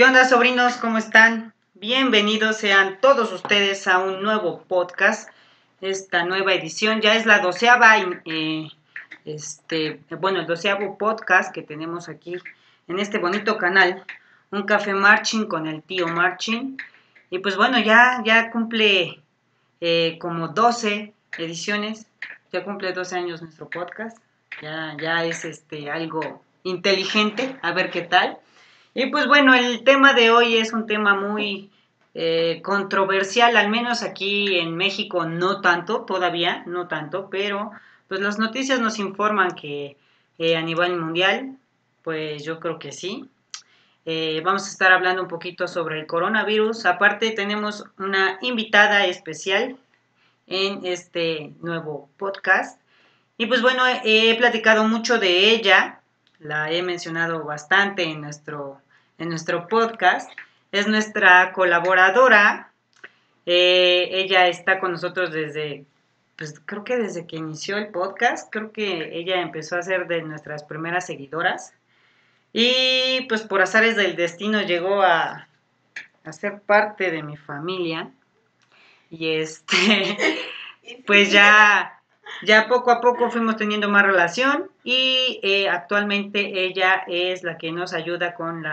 ¿Qué onda, sobrinos? ¿Cómo están? Bienvenidos sean todos ustedes a un nuevo podcast. Esta nueva edición ya es la doceava, eh, este, bueno, el doceavo podcast que tenemos aquí en este bonito canal, un café marching con el tío marching. Y pues bueno, ya, ya cumple eh, como 12 ediciones, ya cumple 12 años nuestro podcast, ya, ya es este, algo inteligente, a ver qué tal. Y pues bueno, el tema de hoy es un tema muy eh, controversial, al menos aquí en México no tanto, todavía no tanto, pero pues las noticias nos informan que eh, a nivel mundial, pues yo creo que sí. Eh, vamos a estar hablando un poquito sobre el coronavirus. Aparte tenemos una invitada especial en este nuevo podcast. Y pues bueno, he platicado mucho de ella, la he mencionado bastante en nuestro, en nuestro podcast. Es nuestra colaboradora. Eh, ella está con nosotros desde, pues creo que desde que inició el podcast, creo que ella empezó a ser de nuestras primeras seguidoras. Y pues por azares del destino llegó a, a ser parte de mi familia. Y este, pues ya ya poco a poco fuimos teniendo más relación y eh, actualmente ella es la que nos ayuda con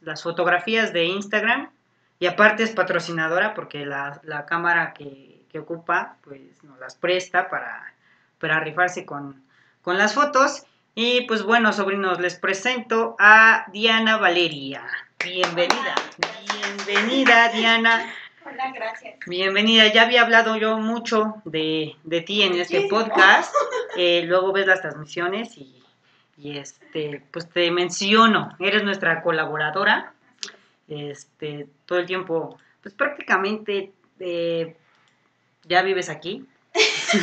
las fotografías de Instagram y aparte es patrocinadora porque la, cámara que, ocupa pues nos las presta para, para rifarse con, con las fotos. Y pues bueno, sobrinos, les presento a Diana Valeria. Bienvenida. Bienvenida, Diana. Hola, gracias. Bienvenida, ya había hablado yo mucho de, ti en este podcast. Eh, luego ves las transmisiones y, este, pues te menciono, eres nuestra colaboradora. Este, todo el tiempo, pues prácticamente eh, ya vives aquí.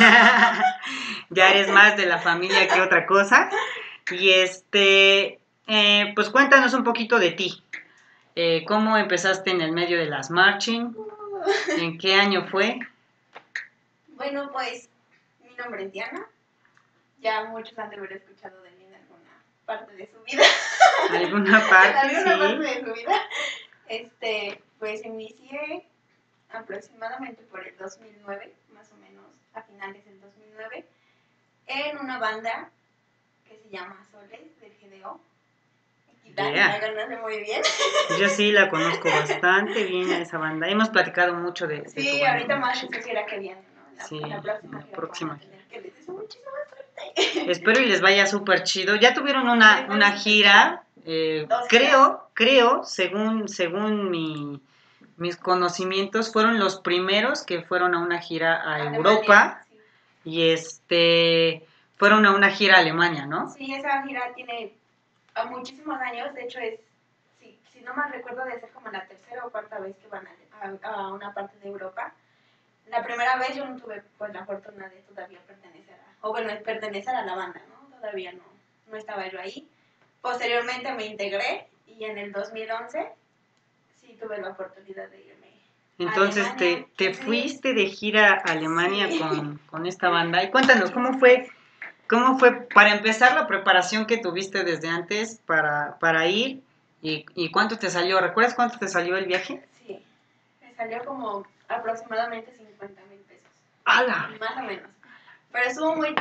ya eres más de la familia que otra cosa. Y este, eh, pues cuéntanos un poquito de ti. ¿Cómo empezaste en el medio de las marching? ¿En qué año fue? Bueno, pues mi nombre es Diana. Ya muchos han de haber escuchado de mí en alguna parte de su vida. ¿Alguna parte? alguna parte de su vida. Este, pues inicié aproximadamente por el 2009, más o menos, a finales del 2009, en una banda que se llama Soles del GDO muy bien. Yo sí la conozco bastante bien a esa banda. Hemos platicado mucho de, Sí, ahorita más quisiera que viene, ¿no? sí, la próxima. La próxima. Que les muchísima suerte. Espero y les vaya súper chido. Ya tuvieron una, una gira, eh, creo, creo, según, según mi, mis conocimientos, fueron los primeros que fueron a una gira a Europa. Y este fueron a una gira a Alemania, ¿no? Sí, esa gira tiene a muchísimos años, de hecho es, si, si no mal recuerdo, de ser como la tercera o cuarta vez que van a, a, una parte de Europa. La primera vez yo no tuve pues la fortuna de todavía pertenecer a, o bueno, pertenecer a la banda, ¿no? Todavía no, no estaba yo ahí. Posteriormente me integré y en el 2011 sí tuve la oportunidad de irme. Entonces te, te fuiste de gira a Alemania con, con esta banda. Y cuéntanos, ¿cómo fue ¿Cómo fue, para empezar, la preparación que tuviste desde antes para, para ir y, y, cuánto te salió? ¿Recuerdas cuánto te salió el viaje? Sí, me salió como aproximadamente 50 mil pesos. ¡Hala! Más o menos. Pero estuvo muy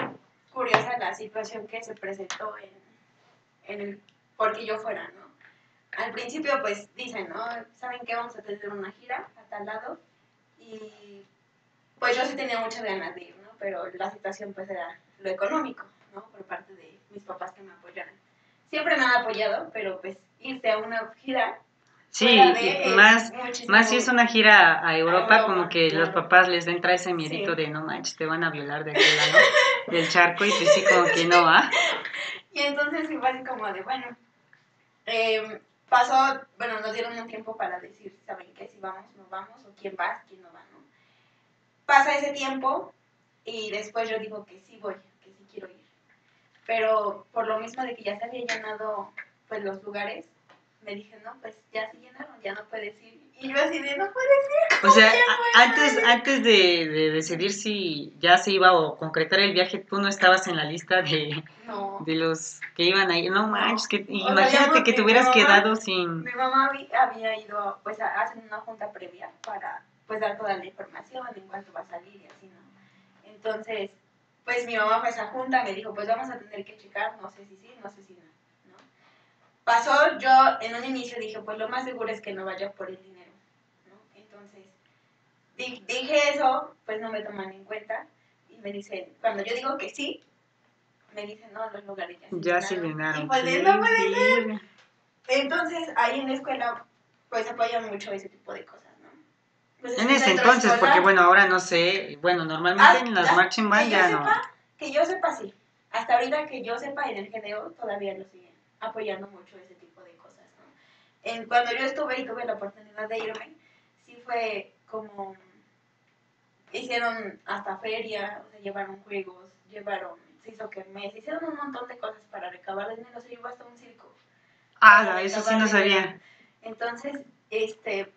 curiosa la situación que se presentó en, en el, porque yo fuera, ¿no? Al principio, pues dicen, ¿no? ¿Saben qué? Vamos a tener una gira a tal lado. Y pues yo sí tenía muchas ganas de ir, ¿no? Pero la situación, pues era lo económico, ¿no? Por parte de mis papás que me apoyaron. Siempre me han apoyado, pero pues irte a una gira Sí, más, más si es una gira a Europa, como que los papás les entra ese miedito de no manches, te van a violar de aquel lado del charco y pues sí como que no va. Y entonces sí fue así como de, bueno, em, pasó, bueno, nos dieron un tiempo para decir, ¿saben qué? Si vamos, no vamos, o quién va, quién no va, ¿no? Pasa ese tiempo y después yo digo que sí voy. Pero por lo mismo de que ya se había llenado pues los lugares, me dije, no, pues ya se llenaron, ya no puedes ir. Y yo así de, no puede ser. O sea, antes, antes de, de decidir si ya se iba o concretar el viaje, tú no estabas en la lista de, No. de los que iban a ir. No manches, que, O imagínate que te hubieras mamá- quedado sin... Mi mamá habí- había ido pues a hacer una junta previa para pues dar toda la información en cuanto va a salir y así, ¿no? Entonces, pues mi mamá fue a esa junta, me dijo, pues vamos a tener que checar, no sé si sí, no sé si no, ¿no? Pasó, yo en un inicio dije, pues lo más seguro es que no vaya por el dinero, ¿no? Entonces, di- dije eso, pues no me toman en cuenta y me dicen, cuando yo digo que sí, me dicen, no, los lugares ya se Ya se llenaron". Y pues Sí, no puede ser. entonces, ahí en la escuela, pues apoyan mucho ese tipo de cosas. Pues, es En ese entonces, porque bueno, ahora no sé, bueno, normalmente Ah, en las marching band que ya no. sepa, Que yo sepa, sí. Hasta ahorita que yo sepa, en el GDO todavía lo siguen apoyando mucho ese tipo de cosas, ¿no? En, cuando yo estuve y tuve la oportunidad de irme, sí fue como... Hicieron hasta feria, o sea, llevaron juegos, llevaron... Se hizo kermés, hicieron un montón de cosas para recabar dinero, se llevó hasta un circo. Ah, eso sí no sabía. Entonces, este,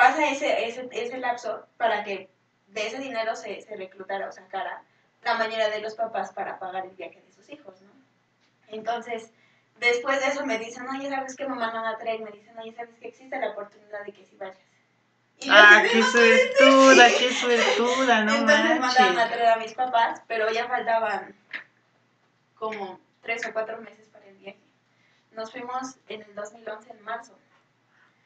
pasa ese, ese, ese lapso para que de ese dinero se, se reclutara o sacara la manera de los papás para pagar el viaje de sus hijos, ¿no? Entonces, después de eso me dicen, oye, ¿sabes qué me mandan a traer? Me dicen, oye, ¿sabes que existe la oportunidad de que si vayas? Y Ah, qué "No puede ser". suertuda, qué suertuda, no Entonces mandaron a manches. traer a mis papás, pero ya faltaban como tres o cuatro meses para el viaje. Nos fuimos en el 2011, en marzo.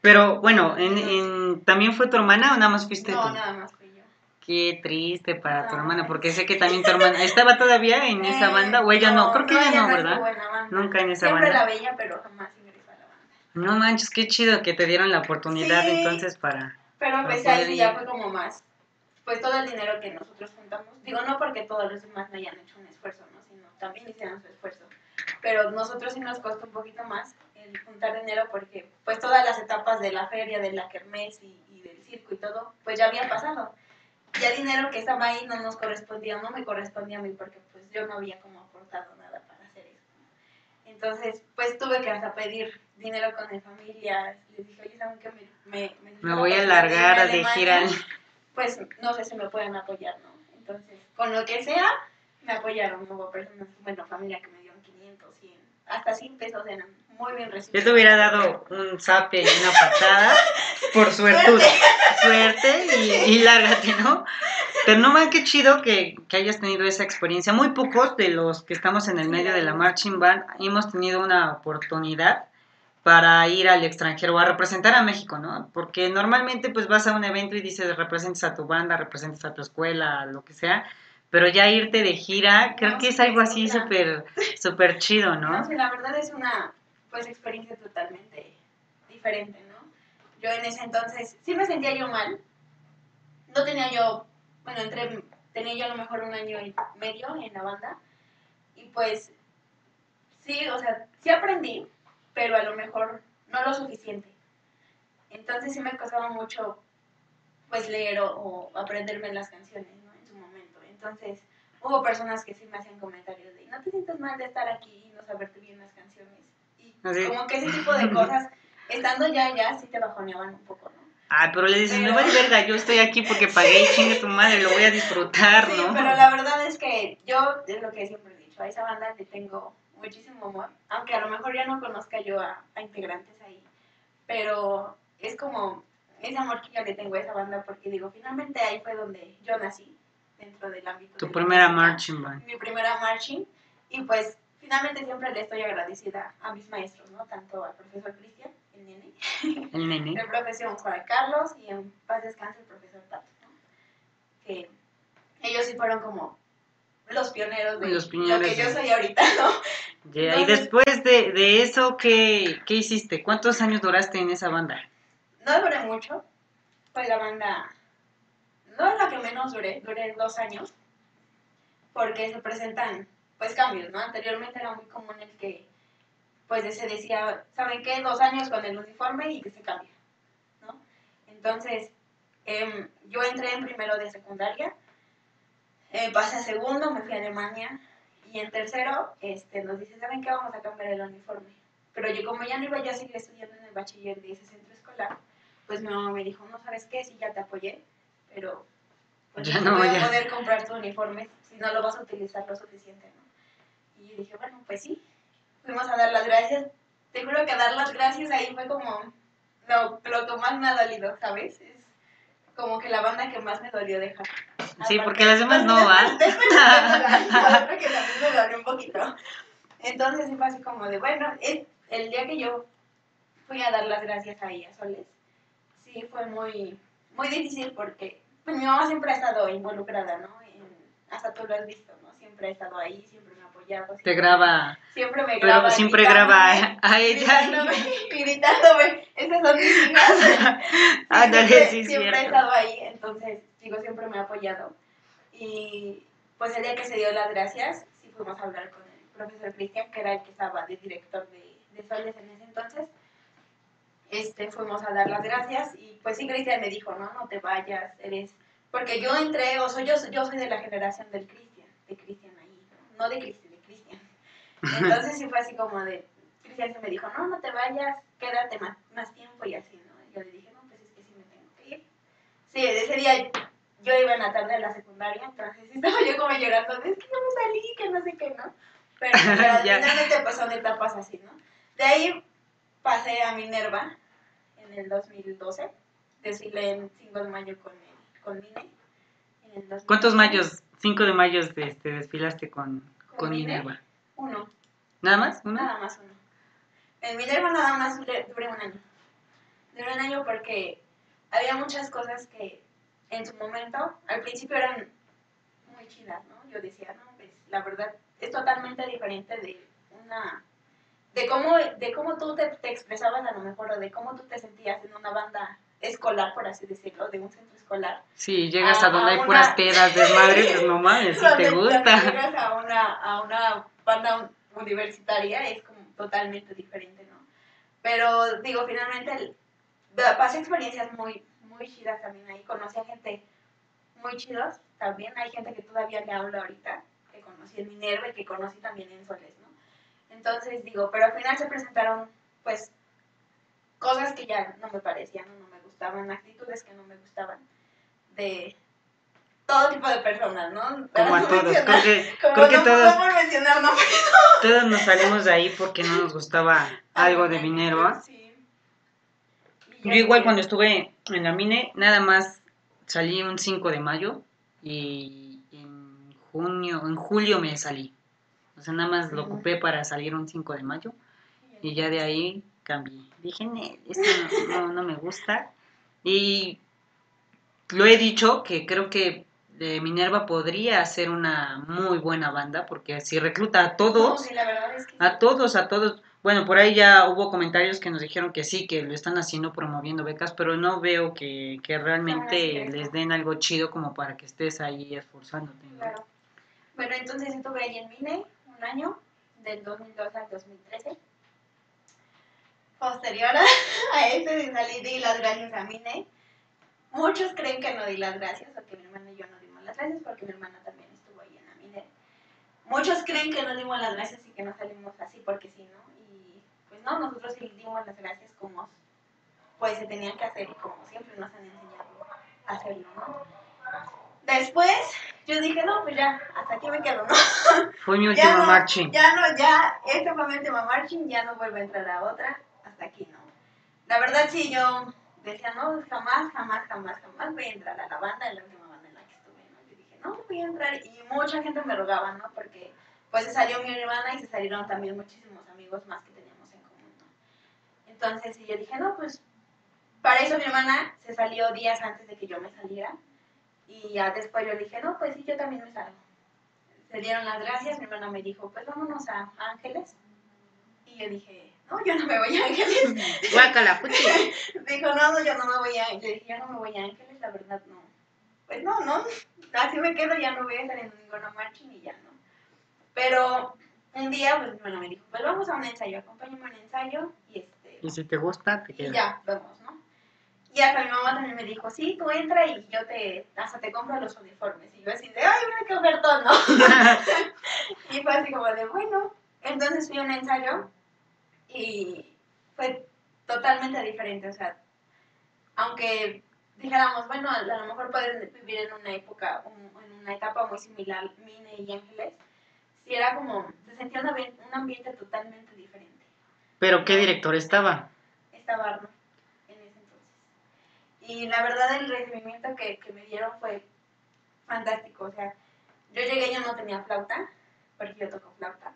Pero bueno, en, en, ¿también fue tu hermana o nada más fuiste No, tú? nada más fui yo. Qué triste para tu Ay. hermana, porque sé que también tu hermana estaba todavía en esa Eh, banda, o ella no, creo que ella no, ¿verdad? en. Nunca en esa Siempre banda. la veía, pero jamás ingresó a la banda. No manches, qué chido que te dieron la oportunidad Sí. entonces para... Pero poder ahí sí ya fue como más, pues todo el dinero que nosotros juntamos, digo no porque todos los demás no hayan hecho un esfuerzo, ¿no? sino también hicieron su esfuerzo, pero nosotros sí nos costó un poquito más el juntar dinero porque pues todas las etapas de la feria, de la kermés y, y del circo y todo, pues ya había pasado. Ya dinero que estaba ahí no nos correspondía, no me correspondía a mí porque pues yo no había como aportado nada para hacer eso. Entonces, pues tuve que hasta pedir dinero con mi familia. Les dije, oye, ¿saben qué? Me, me, me, Me voy a largar a de gira. Pues no sé si me pueden apoyar, ¿no? Entonces, con lo que sea, me apoyaron. Hubo personas, bueno, familia que me dieron 500, 100, hasta 100 pesos eran muy bien Yo recibidos. te hubiera dado un zape y una patada por suertuda. Suerte y, y lárgate, ¿no? Pero no man, qué chido que, que hayas tenido esa experiencia. Muy pocos de los que estamos en el medio de la marching band hemos tenido una oportunidad para ir al extranjero o a representar a México, ¿no? Porque normalmente pues vas a un evento y dices representas a tu banda, representas a tu escuela, lo que sea, pero ya irte de gira, creo No, que es algo así súper súper chido, No, ¿no? sí, la verdad es una pues experiencia totalmente diferente, ¿no? Yo en ese entonces sí me sentía yo mal. No tenía yo, bueno, entré, tenía yo a lo mejor un año y medio en la banda. Y pues sí, o sea, sí aprendí, pero a lo mejor no lo suficiente. Entonces sí me costaba mucho pues leer o aprenderme las canciones, ¿no? En su momento. Entonces hubo personas que sí me hacían comentarios de, no te sientes mal de estar aquí y no saberte bien las canciones. Así. como que ese tipo de cosas, estando ya, ya, sí te bajoneaban un poco, ¿no? Ay, pero le dices, Pero- vale verga, yo estoy aquí porque pagué y chingue tu madre, lo voy a disfrutar, Sí, ¿no? pero la verdad es que yo, es lo que siempre he dicho, a esa banda le tengo muchísimo amor, aunque a lo mejor ya no conozca yo a, a integrantes ahí, pero es como ese amor que yo le tengo a esa banda porque digo, finalmente ahí fue donde yo nací, dentro del ámbito Tu de primera marching band. mi primera marching y pues finalmente siempre le estoy agradecida a mis maestros, ¿no? Tanto al profesor Cristian, el nene, El nene. el profesor Juan Carlos y en paz descanse el profesor Pato, ¿no? Que ellos sí fueron como los pioneros de Los lo que yo soy ahorita, ¿no? Y después de, de eso, ¿qué, ¿qué hiciste? ¿Cuántos años duraste en esa banda? No duré mucho, fue la banda, no es la que menos duré, duré dos años, porque se presentan pues cambios, ¿no? Anteriormente era muy común el que pues se decía, ¿saben qué? Dos años con el uniforme y que se cambia, ¿no? Entonces, em, yo entré en primero de secundaria, eh, pasé a segundo, me fui a Alemania, y en tercero este, nos dicen, ¿saben qué? Vamos a cambiar el uniforme. Pero yo como ya no iba yo a seguir estudiando en el bachiller de ese centro escolar, pues mi mamá me dijo, no sabes qué, sí ya te apoyé, pero pues Ya no, voy a poder comprar tu uniforme si no lo vas a utilizar lo suficiente, ¿no? Y yo dije, bueno, pues sí, fuimos a dar las gracias. Te juro que dar las gracias ahí fue como lo, lo que más me ha dolido, ¿sabes? Es como que la banda que más me dolió dejar. Sí, Aparte- porque las demás no van. Después te cuento la- la otra que también me dolió un poquito. Entonces sí fue así como de, bueno, es, el día que yo fui a dar las gracias ahí a Soles, sí fue muy, muy difícil porque pues, mi mamá siempre ha estado involucrada, ¿no? Hasta tú lo has visto, ¿no? Siempre ha estado ahí, siempre me ha apoyado. Te siempre- graba, Siempre me graba. pero siempre graba a ella. Gritándome, gritándome. Esas son mis hijas. Ándale, siempre, sí, siempre he cierto. estado ahí, entonces, digo, siempre me ha apoyado. Y pues el día que se dio las gracias, sí fuimos a hablar con el profesor Cristian, que era el que estaba de director de, de Soles en ese entonces. Este, fuimos a dar las gracias y pues sí, Cristian me dijo, no, no te vayas, eres... Porque yo entré, o soy yo, yo soy de la generación del Cristian, de Cristian ahí, no, no de Cristian, de Cristian. Entonces sí fue así como de, Cristian me dijo, no, no te vayas, quédate más, más tiempo y así, ¿no? Y yo le dije, no, pues es que sí me tengo que ir. Sí, ese día yo iba en la tarde a la secundaria, entonces estaba yo como llorando, es que yo me salí, que no sé qué, ¿no? Pero, finalmente pues son etapas así, ¿no? De ahí pasé a Minerva en el 2012, desfilé en 5 de mayo con, el, En el 2012. ¿Cuántos mayos, 5 de mayo este, desfilaste con, ¿Con con? Minerva? Uno. ¿Nada más? ¿Uno? Nada más uno. En Minerva nada más duré, duré un año. Duré un año porque había muchas cosas que en su momento, al principio eran muy chidas, ¿no? Yo decía, no, pues la verdad es totalmente diferente de una... De cómo, de cómo tú te, te expresabas a lo mejor, o de cómo tú te sentías en una banda escolar, por así decirlo, de un centro escolar. Sí, llegas A- a donde a hay una- puras pedas, desmadre, pues no mames, si te gusta. llegas a una, a una banda universitaria es como totalmente diferente, ¿no? Pero digo, finalmente pasé experiencias muy, muy chidas también ahí. Conocí a gente muy chidos también. Hay gente que todavía le hablo ahorita, que conocí en Minerva y que conocí también en Soles, ¿no? Entonces digo, pero al final se presentaron, pues, cosas que ya no me parecían no me gustaban, actitudes que no me gustaban de todo tipo de personas, ¿no? Como a no todos, creo que, como creo que no, todos, no por mencionar nombres. todos nos salimos de ahí porque no nos gustaba algo de Minerva. Sí. Y Yo igual cuando estuve en la mine, nada más salí un 5 de mayo y en junio, en julio me salí. O sea, nada más lo ocupé para salir un 5 de mayo y ya de ahí cambié. Dije, "Ne, esto no, no, no me gusta. Y lo he dicho que creo que eh, Minerva podría ser una muy buena banda porque si recluta a No, todos, sí, la verdad es que a todos, a todos. Bueno, por ahí ya hubo comentarios que nos dijeron que sí, que lo están haciendo promoviendo becas, pero no veo que, que realmente Ah, sí, les den algo chido como para que estés ahí esforzándote. ¿no? Claro. Bueno, entonces estuve ahí en Mine un año, del 2002 al 2013. Posterior a, a este salí di las gracias a Mine. Muchos creen que no di las gracias o que mi hermana y yo no dimos las gracias porque mi hermana también estuvo ahí en la Mine. Muchos creen que no dimos las gracias y que no salimos así porque sí, ¿no? Y pues no, nosotros sí dimos las gracias como pues se tenían que hacer y como siempre nos han enseñado a hacerlo, ¿no? Después yo dije, no, pues ya, hasta aquí me quedo, ¿no? Fue mi Ya último no, marching. Ya no, ya, esta fue mi última marching, ya no vuelvo a entrar a otra, hasta aquí, ¿no? La verdad sí, yo decía, no, jamás, jamás, jamás, jamás voy a entrar a la banda, en la última banda en la que estuve, ¿no? Yo dije, no, voy a entrar, y mucha gente me rogaba, ¿no? Porque pues se salió mi hermana y se salieron también muchísimos amigos más que teníamos en común, ¿no? Entonces, sí, yo dije, no, pues, para eso mi hermana se salió días antes de que yo me saliera, y ya después yo dije, no, pues sí, yo también me salgo se dieron las gracias, mi hermana me dijo, pues vámonos a Ángeles. Y yo dije, no, yo no me voy a Ángeles. Guácala, fuchi. Dijo, no, no, yo no me voy a Ángeles. Yo dije, yo no me voy a Ángeles, la verdad no. Pues no, no, así me quedo, ya no voy a estar en ninguna marcha y ya no. Pero un día, pues mi hermana me dijo, pues vamos a un ensayo, acompáñame a un ensayo y este... Y si te gusta, te Y quedas. ya, vamos, ¿no? Y hasta mi mamá también me dijo, sí, tú entra y yo te, hasta te compro los uniformes. Y yo así de, ay, mira qué ofertón, ¿no? y fue así como de, bueno. Entonces fui a un ensayo y fue totalmente diferente. O sea, aunque dijéramos, bueno, a lo mejor pueden vivir en una época, en una etapa muy similar, Mine y Ángeles, sí era como, se sentía un ambiente, un ambiente totalmente diferente. ¿Pero qué director estaba? Estaba Arno en ese entonces. Y la verdad el recibimiento que, que me dieron fue fantástico, o sea, yo llegué yo no tenía flauta, porque yo toco flauta.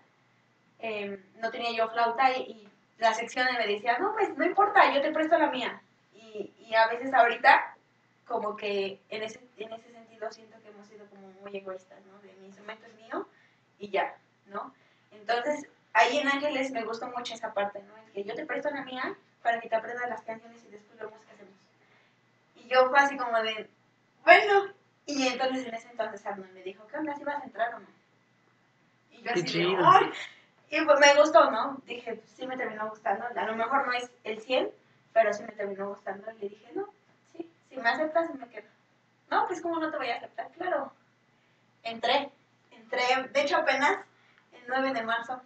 Eh, no tenía yo flauta y, y la sección me decía, no, pues no importa, yo te presto la mía. Y, y a veces ahorita, como que en ese, en ese sentido siento que hemos sido como muy egoístas, ¿no? De mi instrumento es mío y ya, ¿no? Entonces, ahí en Ángeles me gustó mucho esa parte, ¿no? El que yo te presto la mía para que te aprendas las canciones y después vemos qué hacemos. Y yo fue así como de, bueno, y entonces en ese entonces Arnold me dijo, ¿qué onda, si vas a entrar o no? Y yo Qué así de, chido. "Ay". Y pues me gustó, ¿no? Dije, pues, sí me terminó gustando. A lo mejor no es el 100, pero sí me terminó gustando. Y le dije, no, sí, si me aceptas, me quedo. No, pues ¿cómo no te voy a aceptar? Claro. Entré, entré, de hecho apenas el 9 de marzo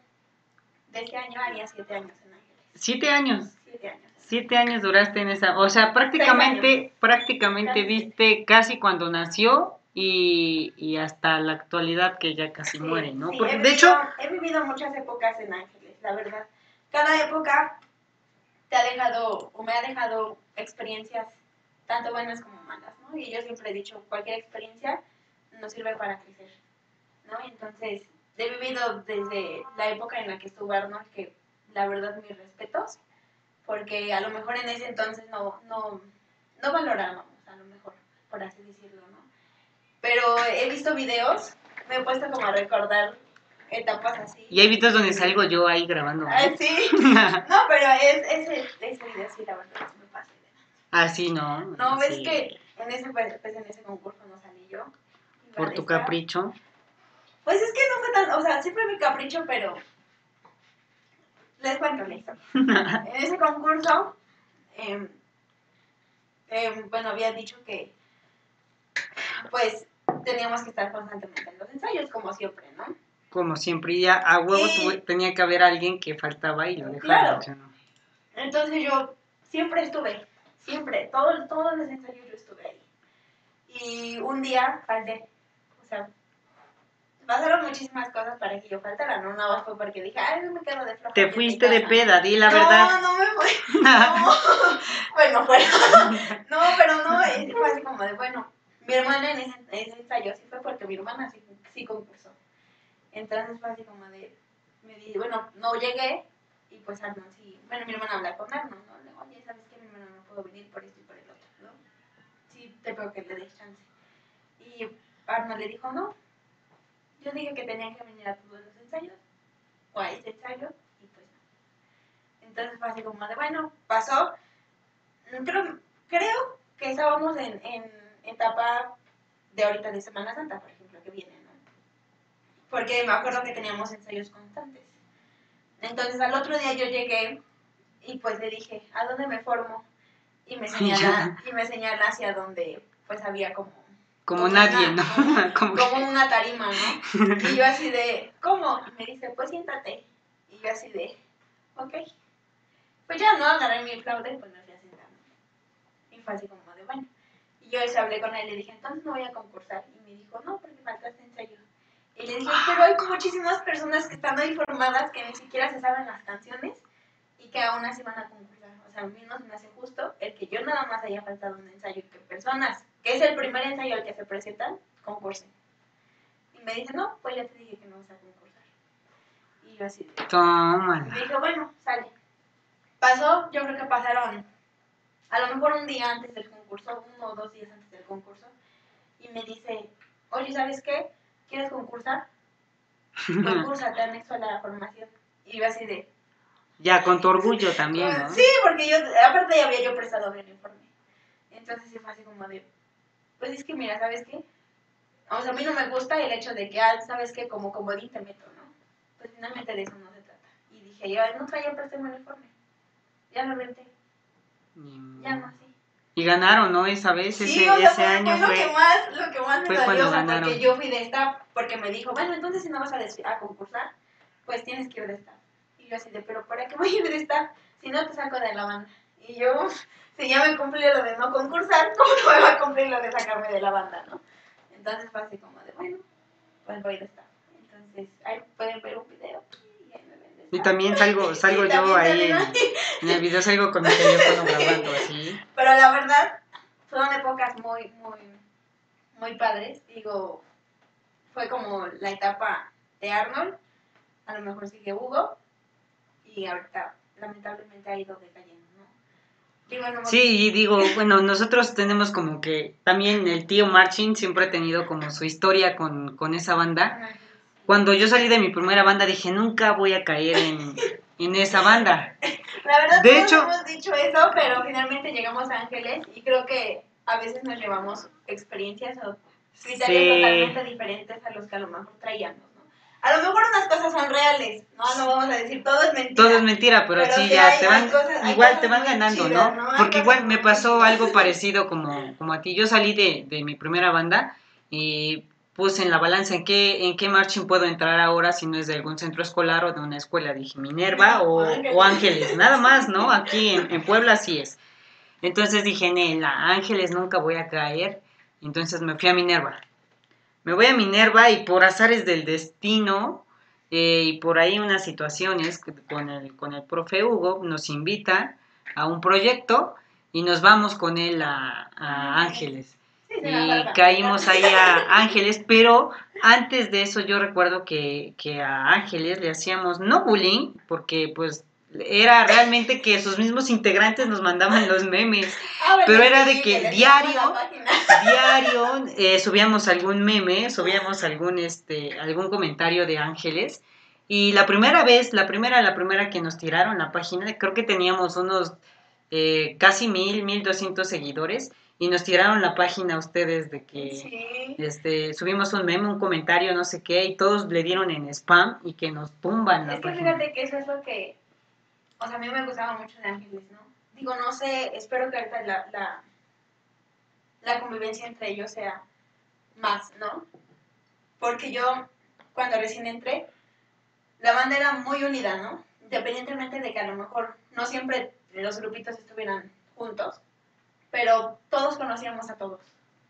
de este año haría 7 años en Ángeles. Siete años. 7 años. Siete años duraste en esa, o sea, prácticamente, prácticamente viste casi cuando nació y, y hasta la actualidad que ya casi Sí, muere, ¿no? sí, Porque de hecho, he vivido muchas épocas en Ángeles, la verdad. Cada época te ha dejado, o me ha dejado experiencias tanto buenas como malas, ¿no? Y yo siempre he dicho, cualquier experiencia nos sirve para crecer, ¿no? Entonces, he vivido desde la época en la que estuvo Arnold, que la verdad mis respetos, porque a lo mejor en ese entonces no, no, no valorábamos, a lo mejor, por así decirlo, ¿no? Pero he visto videos, me he puesto como a recordar etapas así. y hay videos donde salgo yo ahí grabando. Ah, sí. No, pero es, ese, ese video sí, la verdad, sí me pasé de Así, ¿no? No, ves Sí. que en ese, pues, pues, en ese concurso no salí yo. Por tu estar- capricho. Pues es que no fue tan, o sea, siempre mi capricho, pero les cuento la historia. En ese concurso, em, em, bueno, había dicho que, pues, teníamos que estar constantemente en los ensayos, como siempre, ¿no? Como siempre, ya a huevo tuve- tenía que haber alguien que faltaba y lo dejaba. Claro. ¿no? Entonces yo siempre estuve, siempre, todos, todos los ensayos yo estuve ahí. Y un día falté, o sea, pasaron muchísimas cosas para que yo faltara, no nada más fue porque dije, ay, no me quedo de floja. Te fuiste de casa". peda, di la no, verdad. No, me fui. No. bueno, fuera. No, pero no, es- fue así como de, bueno, mi hermana en ese, ese ensayo sí fue porque mi hermana sí, sí concursó. Entonces fue así como de, me di, bueno, no llegué y pues Arnold sí, bueno, mi hermana habla con Arnold, ¿no? Le digo, oye, ¿sabes qué? Mi hermana no puedo venir por esto y por el otro, ¿no? Sí, te creo que le des chance. Y Arnold le dijo, no. Yo dije que tenían que venir a todos los ensayos, o a este ensayo, y pues no. Entonces fue así como de, bueno, pasó. Creo, creo que estábamos en etapa de ahorita de Semana Santa, por ejemplo, que viene, ¿no? Porque me acuerdo que teníamos ensayos constantes. Entonces al otro día yo llegué y pues le dije, ¿a dónde me formo? Y me señala, y me señala hacia donde pues había como Como Como nadie, una- ¿no? Como una tarima, ¿no? Y yo así de, ¿cómo? Y me dice, pues siéntate. Y yo así de, ok. Pues ya no agarré mi flauta y pues me fui a sentar. Y fue así como de, bueno. Yo ese hablé con él y le dije, entonces no voy a concursar. Y me dijo, no, porque faltaste ensayo. Y le dije, pero hay muchísimas personas que están ahí formadas que ni siquiera se saben las canciones y que aún así van a concursar. O sea, a mí no se me hace justo el que yo nada más haya faltado un ensayo y que personas, que es el primer ensayo al que se presentan, concursen. Y me dice, no, pues ya te dije que no vas a concursar. Y yo así, Tómala. y dije, bueno, sale. Pasó, yo creo que pasaron a lo mejor un día antes del concurso, uno o dos días antes del concurso, y me dice, oye, ¿sabes qué? ¿Quieres concursar? Concursa, te anexo a la formación. Y yo así de, Ya, con tu orgullo también, ¿no? Sí, porque yo, aparte ya había yo prestado mi uniforme. Entonces sí fue así como de, pues es que mira, ¿sabes qué? O sea, a mí no me gusta el hecho de que, ah, ¿sabes qué? Como comodín te meto, ¿no? Pues finalmente de eso no se trata. Y dije, yo nunca ya presté mi uniforme. Ya lo renté, ya no, sí. y ganaron, ¿no? Esa vez, Sí, ese, o sea, ese año fue lo que más, lo que más me dolió, porque yo fui de staff, porque me dijo, bueno, entonces si no vas a, a concursar, pues tienes que ir de staff. Y yo así de, pero ¿para qué voy a ir de staff si no te saco de la banda? Y yo, si ya me cumplí lo de no concursar, ¿cómo no me va a cumplir lo de sacarme de la banda, no? Entonces fue así como de, bueno, pues voy a estar. Entonces, ahí pueden ver un video y también salgo, salgo Y yo ahí, en, el video salgo con mi teléfono grabando así. Pero la verdad, fueron épocas muy, muy, muy padres. Digo, fue como la etapa de Arnold, a lo mejor sigue Hugo, y ahorita lamentablemente ha ido decayendo, ¿no? Digo, no me- Sí, y digo, bueno, nosotros tenemos como que también el tío Marchin siempre ha tenido como su historia con, con esa banda. Ajá. Cuando yo salí de mi primera banda dije, nunca voy a caer en, en esa banda. La verdad, De hecho- hemos dicho eso, pero finalmente llegamos a Ángeles y creo que a veces nos llevamos experiencias o criterios Sí. totalmente diferentes a los que a lo mejor traíamos, ¿no? A lo mejor unas cosas son reales, ¿no? No vamos a decir todo es mentira. Todo es mentira, pero, Pero sí, ya hay- te van, cosas- igual te van ganando, chidas, ¿no? Porque igual me pasó algo parecido como, como a ti. Yo salí de, de mi primera banda y puse en la balanza en qué, en qué marching puedo entrar ahora si no es de algún centro escolar o de una escuela. Dije Minerva o, Ángeles. o Ángeles, nada más, ¿no? Aquí en, en Puebla así es. Entonces dije, en la Ángeles nunca voy a caer. Entonces me fui a Minerva. Me voy a Minerva y por azares del destino eh, y por ahí unas situaciones con el, con el profe Hugo nos invita a un proyecto y nos vamos con él a, a Ángeles. Y caímos ahí a Ángeles, pero antes de eso yo recuerdo que, que a Ángeles le hacíamos no bullying, porque pues era realmente que sus mismos integrantes nos mandaban los memes. Ah, pero era de que diario- diario eh, subíamos algún meme, subíamos algún este algún comentario de Ángeles. Y la primera vez, la primera, la primera que nos tiraron la página, creo que teníamos unos eh, casi mil, mil doscientos seguidores y nos tiraron la página ustedes de que Sí. este subimos un meme, un comentario, no sé qué y todos le dieron en spam y que nos tumban la Es que fíjate que eso es lo que, o sea, a mí me gustaba mucho de Ángeles, ¿no? Digo, no sé, espero que ahorita la, la, la convivencia entre ellos sea más, ¿no? Porque yo, cuando recién entré, la banda era muy unida, ¿no? Independientemente de que a lo mejor no siempre los grupitos estuvieran juntos, pero todos conocíamos a todos,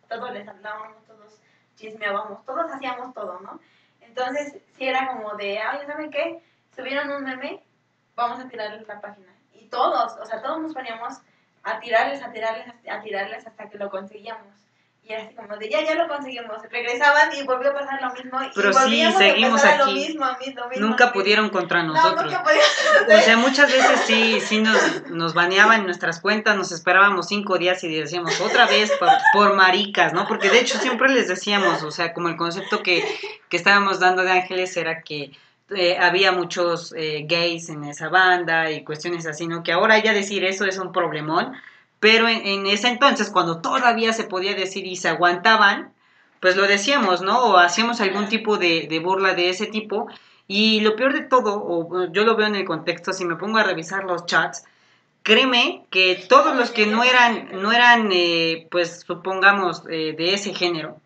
todos les hablábamos, todos chismeábamos, todos hacíamos todo, ¿no? Entonces, sí era como de, ay, ¿saben qué? Subieron un meme, vamos a tirarles la página. Y todos, o sea, todos nos poníamos a tirarles, a tirarles, a tirarles hasta que lo conseguíamos. Y era así como de, ya, ya lo conseguimos. Regresaban y volvió a pasar lo mismo. Y Pero sí, seguimos a aquí. Lo mismo, a mí, lo mismo, Nunca mismo. pudieron contra No, nosotros. nunca pudieron. O sea, muchas veces sí, sí nos, nos baneaban nuestras cuentas, nos esperábamos cinco días y decíamos otra vez por, por maricas, ¿no? Porque de hecho siempre les decíamos, o sea, como el concepto que, que estábamos dando de Ángeles era que eh, había muchos eh, gays en esa banda y cuestiones así, ¿no? Que ahora ya decir eso es un problemón, pero en, en ese entonces, cuando todavía se podía decir y se aguantaban, pues lo decíamos, ¿no? O hacíamos algún tipo de, de burla de ese tipo. Y lo peor de todo, o yo lo veo en el contexto, si me pongo a revisar los chats, créeme que todos los que no eran, no eran eh, pues supongamos, eh, de ese género,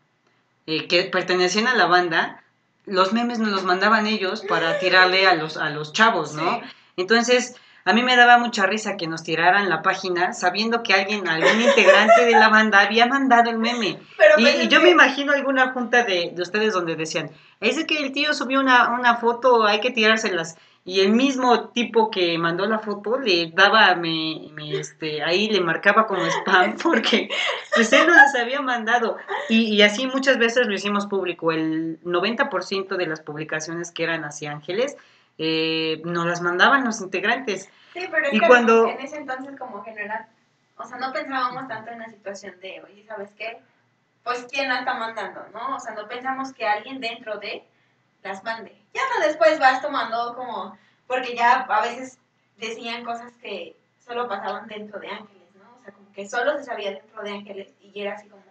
eh, que pertenecían a la banda, los memes nos los mandaban ellos para tirarle a los, a los chavos, ¿no? Sí. Entonces, a mí me daba mucha risa que nos tiraran la página sabiendo que alguien, algún integrante de la banda había mandado el meme. Pero Y, pues y yo me imagino alguna junta de, de ustedes donde decían, es que el tío subió una, una foto, hay que tirárselas. Y el mismo tipo que mandó la foto le daba, me, me, este, ahí le marcaba como spam porque pues él no las había mandado. Y, y así muchas veces lo hicimos público. El 90% de las publicaciones que eran hacia Ángeles eh, nos las mandaban los integrantes. Sí, pero es Y que cuando- en ese entonces como que no era, o sea, no pensábamos tanto en la situación de, oye, ¿sabes qué? Pues quién la está mandando, ¿no? O sea, no pensamos que alguien dentro de las mande. Ya no después vas tomando como, porque ya a veces decían cosas que solo pasaban dentro de Ángeles, ¿no? O sea, como que solo se sabía dentro de Ángeles y era así como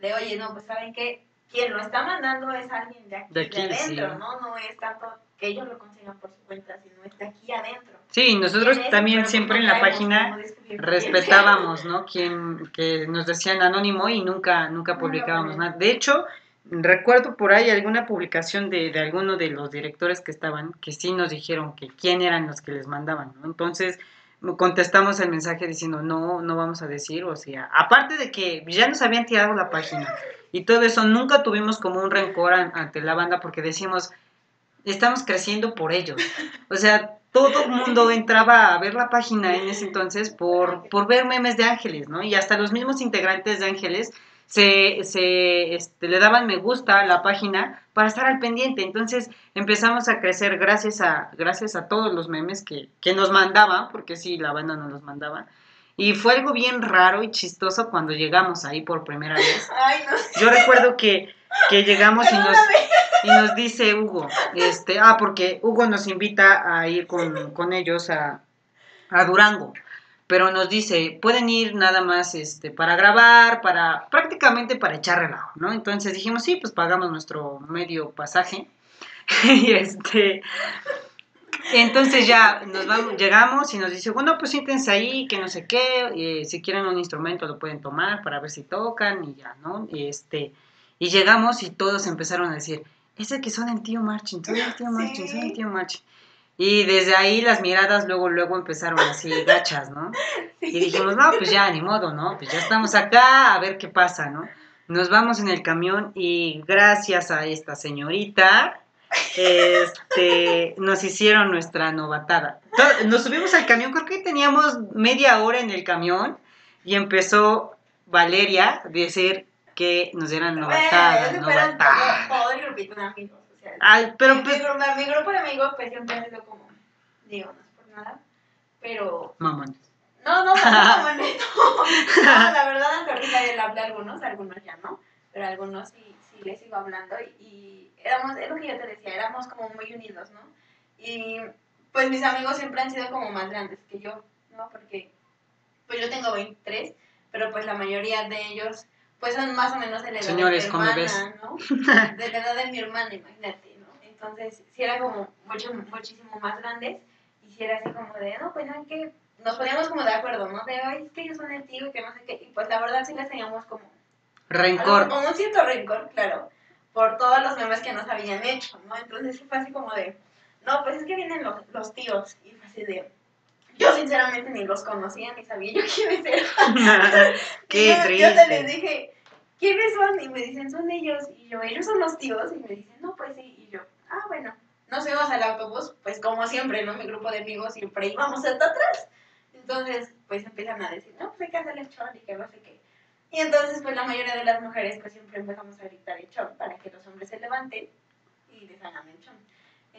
de, oye, no, pues saben que quien lo está mandando es alguien de aquí, De de, aquí, adentro, sí. ¿no? No es tanto que ellos lo consigan por su cuenta, sino es de aquí adentro. Sí, nosotros también siempre en la página quién respetábamos, ¿no? Quien que nos decían anónimo y nunca nunca publicábamos nada. De hecho, recuerdo por ahí alguna publicación de, de alguno de los directores que estaban que sí nos dijeron que quién eran los que les mandaban, ¿no? Entonces, contestamos el mensaje diciendo, no, no vamos a decir, o sea, aparte de que ya nos habían tirado la página y todo eso, nunca tuvimos como un rencor ante la banda porque decimos, estamos creciendo por ellos. O sea, todo el mundo entraba a ver la página en ese entonces por, por ver memes de ángeles, ¿no? Y hasta los mismos integrantes de ángeles se, se este, le daban me gusta a la página para estar al pendiente. Entonces empezamos a crecer gracias a, gracias a todos los memes que, que nos mandaban, porque sí, la banda nos los mandaba. Y fue algo bien raro y chistoso cuando llegamos ahí por primera vez. Ay, no. Yo recuerdo que, que llegamos y nos, y nos dice Hugo, este, ah, porque Hugo nos invita a ir con, con ellos a, a Durango pero nos dice, pueden ir nada más este, para grabar, para prácticamente para echar relajo, ¿no? Entonces dijimos, sí, pues pagamos nuestro medio pasaje. y este, entonces ya nos vamos, llegamos y nos dice, bueno, pues siéntense ahí, que no sé qué, y, si quieren un instrumento lo pueden tomar para ver si tocan y ya, ¿no? Y este, y llegamos y todos empezaron a decir, ese que son el tío Marching, son el tío Marching, son el tío Marching. Y desde ahí las miradas luego, luego empezaron así gachas, ¿no? Y dijimos, no, pues ya, ni modo, ¿no? Pues ya estamos acá, a ver qué pasa, ¿no? Nos vamos en el camión y gracias a esta señorita, este, nos hicieron nuestra novatada. Nos subimos al camión, creo que teníamos media hora en el camión y empezó Valeria a decir que nos dieran novatada, novatada. Todo, todo el grupito de amigos. O sea, Ay, pero mi, pues, mi grupo- mi grupo de amigos pues siempre ha sido como, digo, no es por nada, pero mamones. No, no, no, no, no, no, No, la verdad hasta ahorita le hablé a algunos, a algunos ya no, pero a algunos sí, sí les sigo hablando y, y éramos, es lo que yo te decía, éramos como muy unidos, ¿no? Y pues mis amigos siempre han sido como más grandes que yo, ¿no? Porque pues yo tengo 23, pero pues la mayoría de ellos pues son más o menos de la edad Señores, de mi ¿cómo hermana, ves? ¿no? De la edad de mi hermana, imagínate, ¿no? Entonces sí era como mucho, muchísimo más grandes y sí era así como de, no, pues hay que nos poníamos como de acuerdo, ¿no? De, ay, es que ellos son el tío y que no sé qué. Y pues la verdad sí les teníamos como, Rencor. algo- como un cierto rencor, claro, por todos los memes que nos habían hecho, ¿no? Entonces fue así como de, no, pues es que vienen los, los tíos. Y fue así de, yo sinceramente ni los conocía, ni sabía yo quiénes eran. Qué Y yo, Yo te les triste. dije, ¿quiénes son? Y me dicen, son ellos. Y yo, ellos son los tíos. Y me dicen, no, pues sí. Y yo, ah, bueno. Nos fuimos al autobús, pues como siempre, ¿no? Mi grupo de amigos siempre íbamos hasta atrás. Entonces, pues empiezan a decir, no, pues hay que hacerle el chon y que no sé qué. Y entonces, pues la mayoría de las mujeres, pues siempre empezamos a gritar el chon para que los hombres se levanten y les hagan el chon.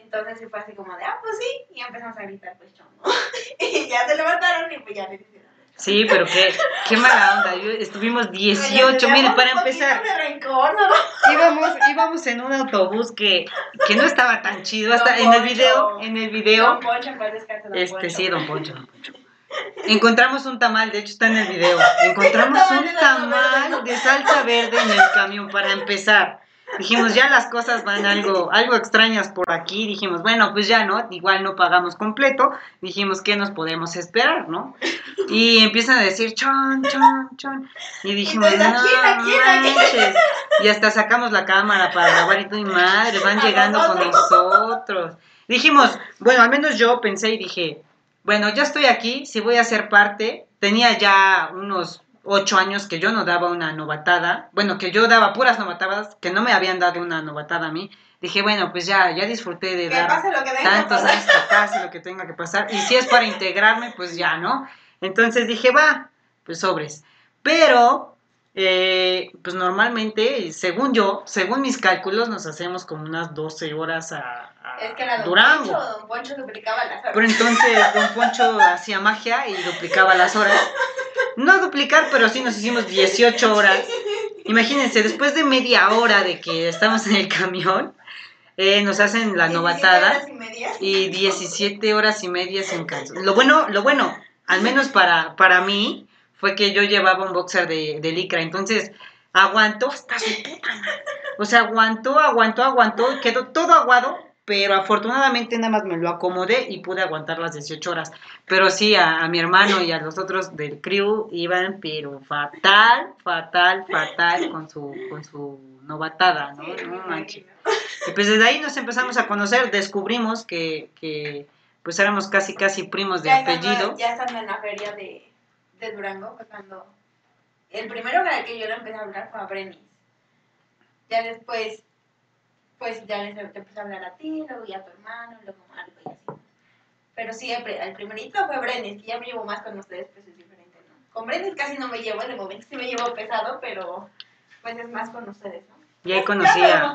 Entonces, sí fue así como de, ah, pues sí. Y empezamos a gritar, pues chon, ¿no? y ya se levantaron y pues ya el chon. Sí, pero qué, qué mala onda. Yo- estuvimos 18. Oye, Miren, teníamos para un empezar, de rencor, ¿no? íbamos, íbamos en un autobús que, que no estaba tan chido. Hasta Don en el Poncho. video, en el Don video, Poncho, en paz descanse, don este Poncho. sí, don Poncho, don Poncho. Encontramos un tamal, de hecho está en el video. Encontramos un tamal de salsa verde en el camión para empezar. Dijimos, ya las cosas van algo, algo extrañas por aquí. Dijimos, bueno, pues ya no, igual no pagamos completo. Dijimos, ¿qué nos podemos esperar, no? Y empiezan a decir, chon, chon, chon. Y dijimos, Entonces, no manches. Y hasta sacamos la cámara para grabar y y madre, van llegando con nosotros. Dijimos, bueno, al menos yo pensé y dije, bueno, ya estoy aquí, si voy a ser parte. Tenía ya unos ocho años que yo no daba una novatada. Bueno, que yo daba puras novatadas, que no me habían dado una novatada a mí. Dije, bueno, pues ya, ya disfruté de Que dar pase lo que venga. tantos años que pase lo que tenga que pasar. Y si es para integrarme, pues ya, ¿no? Entonces dije, va, pues sobres. Pero, eh, pues normalmente, según yo, según mis cálculos, nos hacemos como unas 12 horas a, a Es que era Don Durango. Poncho, Don Poncho duplicaba las horas. Pero entonces Don Poncho hacía magia y duplicaba las horas. No duplicar, pero sí nos hicimos 18 horas. Imagínense, después de media hora de que estamos en el camión, eh, nos hacen la 17 novatada horas y y 17 horas y media sin calzón. Lo bueno, lo bueno, al menos para, para mí, fue que yo llevaba un boxer de, de licra, entonces aguantó hasta su puta madre. O sea, aguantó, aguantó, aguantó, quedó todo aguado, pero afortunadamente nada más me lo acomodé y pude aguantar las 18 horas. Pero sí, a, a mi hermano y a los otros del crew iban, pero fatal, fatal, fatal con su, con su novatada, ¿no? No manches. Y pues desde ahí nos empezamos a conocer, descubrimos que, que, pues éramos casi, casi primos de ya apellido. Estando, ya estando en la feria de, de Durango, fue cuando el primero con el que yo le empecé a hablar fue a Brenis. Ya después, pues ya les empecé a hablar a ti, luego ya a tu hermano, luego a Marco y así. Pero sí, el, primerito fue Brenis, que ya me llevo más con ustedes, pues es diferente, ¿no? Con Brenis casi no me llevo, de momento sí me llevo pesado, pero pues es más con ustedes, ¿no? Y ahí Ya conocí a, no.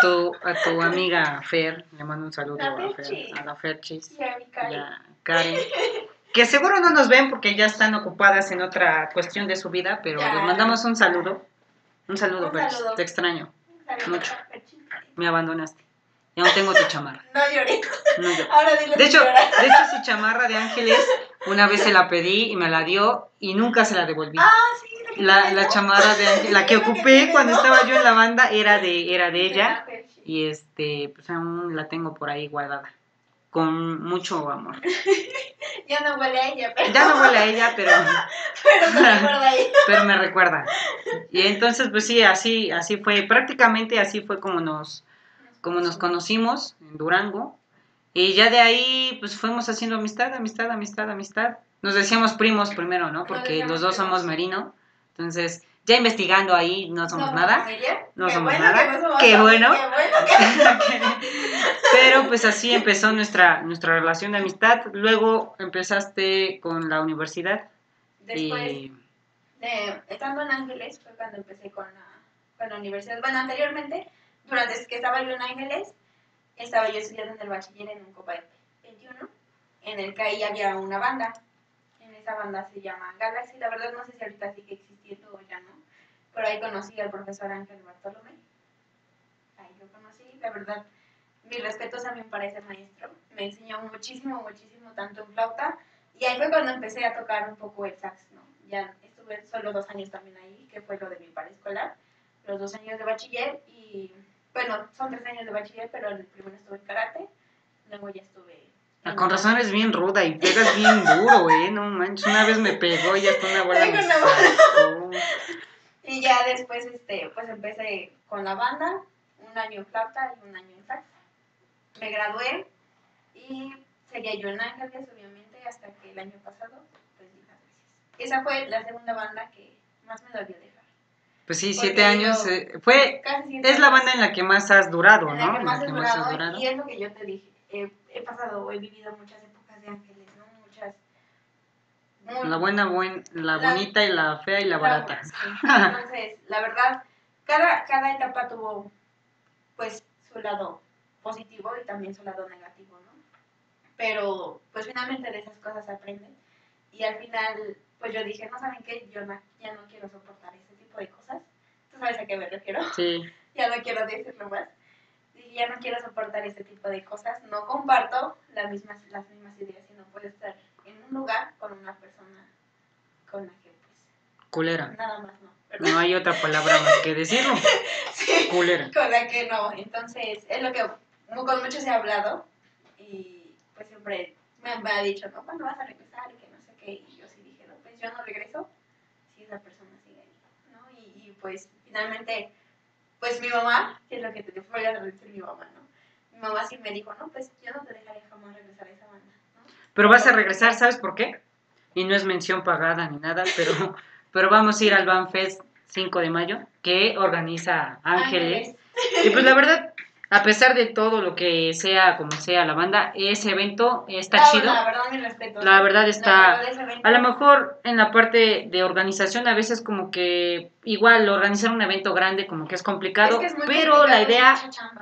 tu, a tu amiga Fer, le mando un saludo La a Fer, a la Ferchis Sí, a mi Cari. y a Karen. Que seguro no nos ven porque ya están ocupadas en otra cuestión de su vida, pero Ya. les mandamos un saludo. Un saludo, Un saludo. te extraño. Saludos mucho. a Ferchis. Me abandonaste. Y aún tengo tu chamarra. No lloré. No, yo- Ahora dile De hecho, llora. de hecho, su chamarra de ángeles, una vez se la pedí y me la dio y nunca se la devolví. Ah, sí, la que La, ¿no? chamarra de ángeles, la que ocupé cuando ¿no? estaba yo en la banda era de, era de ella y este, pues aún la tengo por ahí guardada. Con mucho amor. Ya no huele a ella, pero, Ya no huele a ella, pero, pero me recuerda a ella. pero me recuerda. Y entonces, pues sí, así, así fue. Prácticamente así fue como nos, como nos conocimos en Durango. Y ya de ahí, pues fuimos haciendo amistad, amistad, amistad, amistad. Nos decíamos primos primero, ¿no? Porque los dos somos merino. Entonces, ya investigando ahí, no somos ¿Somos nada. familia? No Qué somos bueno nada. que no somos Qué bueno. Qué bueno que Pero pues así empezó nuestra, nuestra relación de amistad. Luego empezaste con la universidad. Después, y de, estando en Ángeles, fue cuando empecé con la, con la universidad. Bueno, anteriormente, durante que estaba yo en Ángeles, estaba yo estudiando en el bachiller en un Copa 21, en el que ahí había una banda. En esa banda se llama Galaxy. La verdad no sé si ahorita sigue existiendo o ya no. Pero ahí conocí al profesor Ángel Bartolomé. Ahí lo conocí. La verdad, mis respetos a mi parecer maestro. Me enseñó muchísimo, muchísimo, tanto en flauta. Y ahí fue cuando empecé a tocar un poco el sax, ¿no? Ya estuve solo dos años también ahí, que fue lo de mi paraescolar. Los dos años de bachiller y, bueno, son tres años de bachiller, pero el primero estuve en karate. Luego ya estuve... ah, con razón eres bien ruda y pegas bien duro, ¿eh? No manches, una vez me pegó y hasta una bola me sacó. Y ya después, este, pues empecé con la banda, un año en flauta y un año en sax. Me gradué y seguía yo en Ángeles, obviamente, hasta que el año pasado, pues di las gracias. Esa fue la segunda banda que más me dolió dejar. Pues sí, Porque siete años. eh, fue, siete es la banda en la que más has durado, en ¿no? la que más he más has durado, durado. y es lo que yo te dije. He, he pasado, he vivido muchas épocas de Ángeles, La buena, buen, la La- bonita y la fea y la barata. sí. Entonces, la verdad, cada, cada etapa tuvo, pues, su lado positivo y también su lado negativo, ¿no? Pero, pues, finalmente de esas cosas se aprenden. Y al final, pues, yo dije, no saben qué, yo no- ya no quiero soportar ese tipo de cosas. ¿Tú sabes a qué me refiero? Sí, ya no quiero decirlo más. Dije, ya no quiero soportar ese tipo de cosas. No comparto las mismas, las mismas ideas y no puedo estar un lugar con una persona con la que, pues, culera. nada más no. ¿verdad? No hay otra palabra más que decirlo. Sí, Culera. con la que no. Entonces, es lo que con muchos he hablado y pues siempre me, me ha dicho, ¿no? ¿Cuándo vas a regresar? Y que no sé qué. Y yo sí dije, no, pues yo no regreso si esa persona sigue ahí, ¿no? Y, y, pues finalmente, pues mi mamá, que es lo que te voy a decir mi mamá, ¿no? Mi mamá sí me dijo, no, pues yo no te dejaré jamás regresar a esa banda. Pero vas a regresar, ¿sabes por qué? Y no es mención pagada ni nada, pero, pero vamos a ir al Banfest 5 de mayo, que organiza Ángeles. Y pues la verdad, a pesar de todo lo que sea, como sea la banda, ese evento está chido. La verdad, mi respeto. La verdad está- A lo mejor en la parte de organización a veces como que igual organizar un evento grande como que es complicado, Es que es muy pero la idea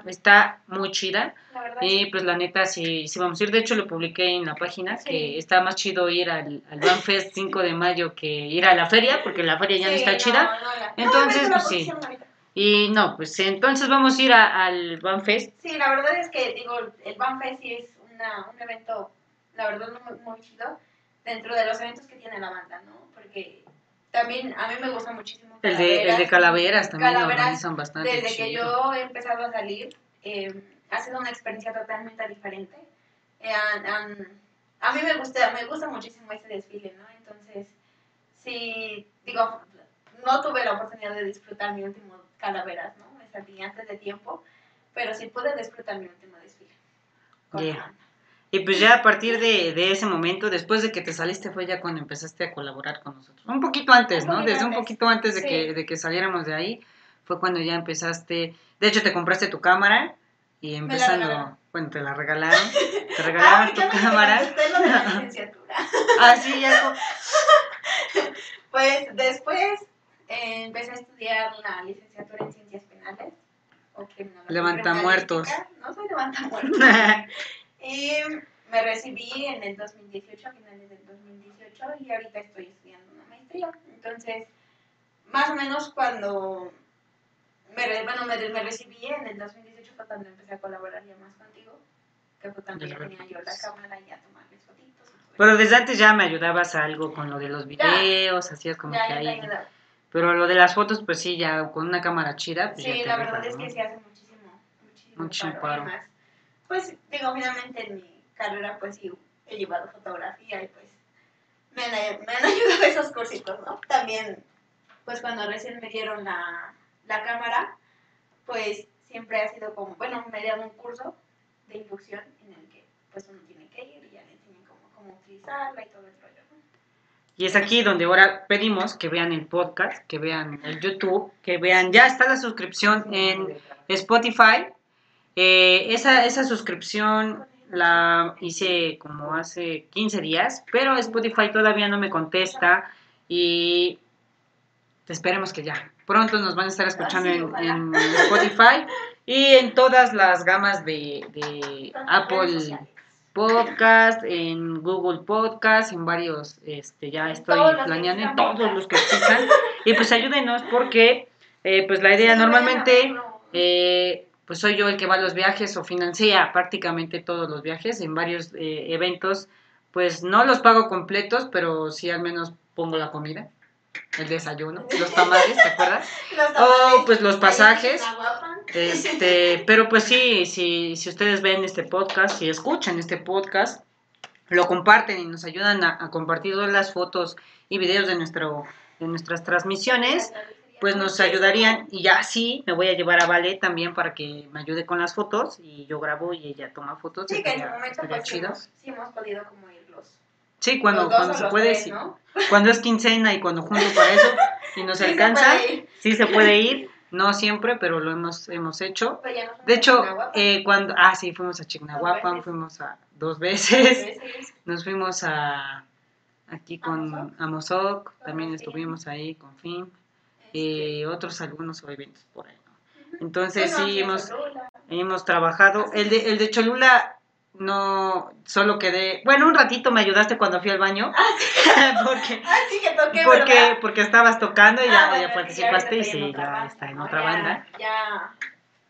está muy chida. La verdad, Y pues la neta sí, sí vamos a ir. De hecho lo publiqué en la página Sí. que está más chido ir al, al Banfest 5 de mayo que ir a la feria, porque la feria ya no está chida. no, la- no, Entonces, pues, sí. ahorita. Y no, pues entonces vamos a ir a- al Banfest. Sí, la verdad es que, digo, el Banfest sí es una, un evento, la verdad, muy, muy chido dentro de los eventos que tiene la banda, ¿no? Porque también a mí me gusta muchísimo. El de, el de Calaveras también lo Calaveras, organizan bastante Desde que yo he empezado a salir, eh, ha sido una experiencia totalmente diferente. Eh, a mí me gusta, me gusta muchísimo ese desfile, ¿no? Entonces, sí, digo, no tuve la oportunidad de disfrutar mi último Calaveras, ¿no? Me salí antes de tiempo, pero sí pude disfrutar mi último desfile. con la Yeah. banda. Y pues ya a partir de, de, ese momento, después de que te saliste, fue ya cuando empezaste a colaborar con nosotros. Un poquito antes, ¿no? Desde un poquito antes de, que, de que saliéramos de ahí, fue cuando ya empezaste. De hecho, te compraste tu cámara y empezando. Bueno, te la regalaron. Te regalaron ah, tu cámara. Lo de la licenciatura. ah, sí, ya. Pues después eh, empecé a estudiar la licenciatura en ciencias penales. O levanta muertos. No soy levanta muertos. Y me recibí en el 2018, a finales del 2018, y ahorita estoy estudiando una maestría. Entonces, más o menos cuando me, bueno, me, me recibí en el 2018 fue cuando empecé a colaborar ya más contigo, que fue cuando ya tenía yo la cámara y a tomar mis fotitos. Pero desde antes ya me ayudabas a algo con lo de los videos, hacías como ya, que ahí. Pero lo de las fotos, pues sí, ya con una cámara chida. Pues sí, la verdad es que sí hace muchísimo, muchísimo, paro. paro pues digo, finalmente en mi carrera pues sí he llevado fotografía y pues me han, me han ayudado esos cursitos, ¿no? También, pues cuando recién me dieron la, la cámara, pues siempre ha sido como, bueno, me dieron un curso de inducción en el que pues uno tiene que ir y ya le enseñan cómo, cómo utilizarla y todo el rollo, ¿no? Y es aquí donde ahora pedimos que vean el podcast, que vean el YouTube, que vean, ya está la suscripción en Spotify, eh, esa, esa suscripción la hice como hace 15 días, pero Spotify todavía no me contesta y esperemos que ya. Pronto nos van a estar escuchando en, Spotify y en todas las gamas de, de Apple Podcast, en Google Podcast, en varios, este, ya estoy planeando en todos los que existan. Y pues ayúdenos porque eh, pues la idea normalmente... Eh, pues soy yo el que va a los viajes o financia prácticamente todos los viajes en varios eh, eventos. Pues no los pago completos, pero sí al menos pongo la comida, el desayuno, los tamales, ¿te acuerdas? O pues los pasajes. Este, pero pues sí, si, si ustedes ven este podcast, si escuchan este podcast, lo comparten y nos ayudan a, a compartir todas las fotos y videos de nuestro de nuestras transmisiones pues nos ayudarían y ya sí, me voy a llevar a Vale también para que me ayude con las fotos y yo grabo y ella toma fotos. Sí, que en su momento pues sí hemos, sí hemos, podido como ir los Sí, cuando, cuando se puede, sí. Cuando es quincena y cuando junto para eso y nos Sí alcanza, se sí se puede ir, no siempre, pero lo hemos, hemos hecho. No De hecho, eh, cuando, ah, sí, fuimos a Chignahuapan, fuimos a dos Dos veces, nos fuimos a, aquí con Amozoc. También estuvimos ahí con FIM, Este, y otros algunos eventos por ahí, ¿no? Entonces sí, hemos, hemos trabajado. El de, el de Cholula no, solo quedé, bueno, un ratito me ayudaste cuando fui al baño, porque, Ah, sí que toqué, porque, ¿verdad? porque estabas tocando y Ah, ya, bueno, ya participaste y sí, ya banda, está en otra Ya- banda. Ya,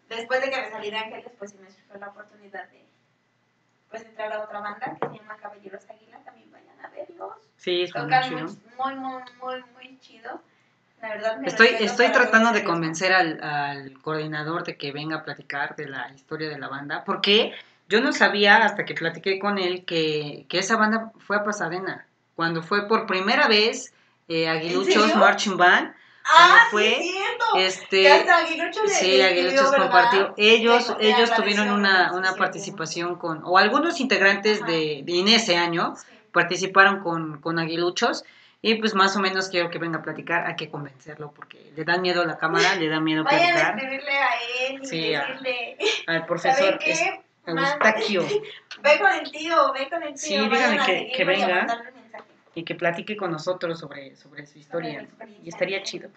después de que me salí de Ángeles, pues sí me surgió la oportunidad de pues entrar a otra banda que se llama Caballeros Águila, también vayan a verlos. Sí, es muy chido. muy, muy, muy, muy, chido. La verdad me Estoy, estoy tratando de convencer al, al coordinador de que venga a platicar de la historia de la banda, porque yo no sabía hasta que platiqué con él que, que esa banda fue a Pasadena, cuando fue por primera vez eh, Aguiluchos? Marching Band, Ah, fue, sí, es este, hasta le- Sí, le Aguiluchos escribió, ¿verdad? compartió. Ellos, ellos tuvieron una, Sí, una sí, participación con, o algunos integrantes de, de en ese año Sí. participaron con, con Aguiluchos. Y pues más o menos quiero que venga a platicar, hay que convencerlo, porque le da miedo la cámara, le da miedo Vayan a platicar. escribirle a él y Sí, a- decirle, Al profesor. Es- Man- Eustaquio, Ve con el tío, ve con el tío. Sí, díganle que- que venga. y que platique con nosotros sobre, sobre su historia. Y estaría chido.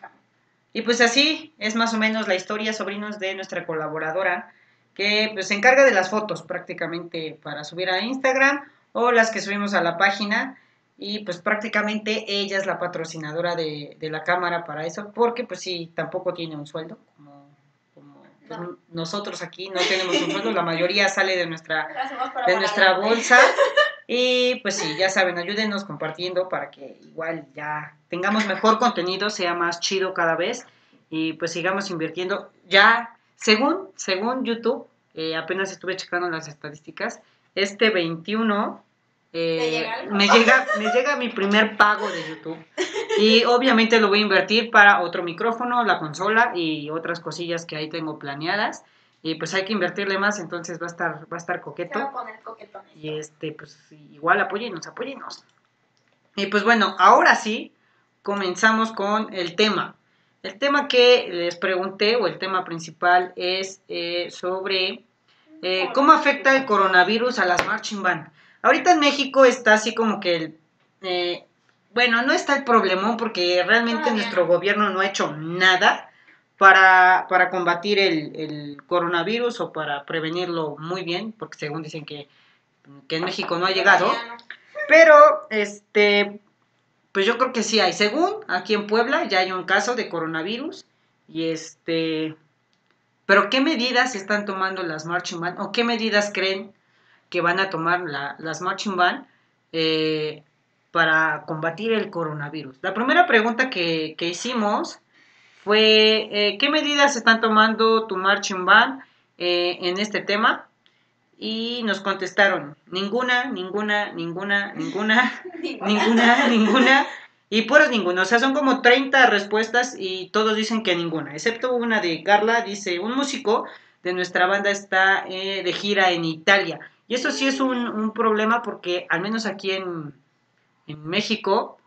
Y pues así es más o menos la historia, sobrinos, de nuestra colaboradora, que pues se encarga de las fotos prácticamente para subir a Instagram o las que subimos a la página. Y pues prácticamente ella es la patrocinadora de, de la cámara para eso, porque pues sí, tampoco tiene un sueldo, No. nosotros aquí no tenemos un sueldo, la mayoría sale de nuestra de nuestra bolsa. Y pues sí, ya saben, ayúdenos compartiendo para que igual ya tengamos mejor contenido, sea más chido cada vez y pues sigamos invirtiendo. Ya, según, según YouTube, eh, apenas estuve checando las estadísticas, este 21 eh, me, llega, me llega mi primer pago de YouTube. Y obviamente lo voy a invertir para otro micrófono, la consola y otras cosillas que ahí tengo planeadas. y pues hay que invertirle más, entonces va a estar, va a estar coqueto. a poner. Y este, pues igual apóyennos, apóyennos. Y pues bueno, ahora sí, comenzamos con el tema. El tema que les pregunté, o el tema principal, es eh, sobre eh, cómo afecta el coronavirus a las marching band. Ahorita en México está así como que el... eh, bueno, no está el problemón porque realmente Todavía nuestro no. gobierno no ha hecho nada para, para combatir el, el coronavirus o para prevenirlo muy bien, porque según dicen que, que en México no ha llegado. Pero, este, pues yo creo que sí hay. Según aquí en Puebla ya hay un caso de coronavirus. Y este, pero ¿qué medidas están tomando las marching band? ¿O qué medidas creen que van a tomar la- las marching band eh, para combatir el coronavirus? La primera pregunta que, que hicimos fue, eh, ¿qué medidas están tomando tu marching band eh, en este tema? Y nos contestaron, ninguna, ninguna, ninguna, ninguna, ninguna, ninguna, y puros ninguno. O sea, son como 30 respuestas y todos dicen que ninguna, excepto una de Carla, dice, un músico de nuestra banda está eh, de gira en Italia. Y eso sí es un, un problema porque al menos aquí en, en México,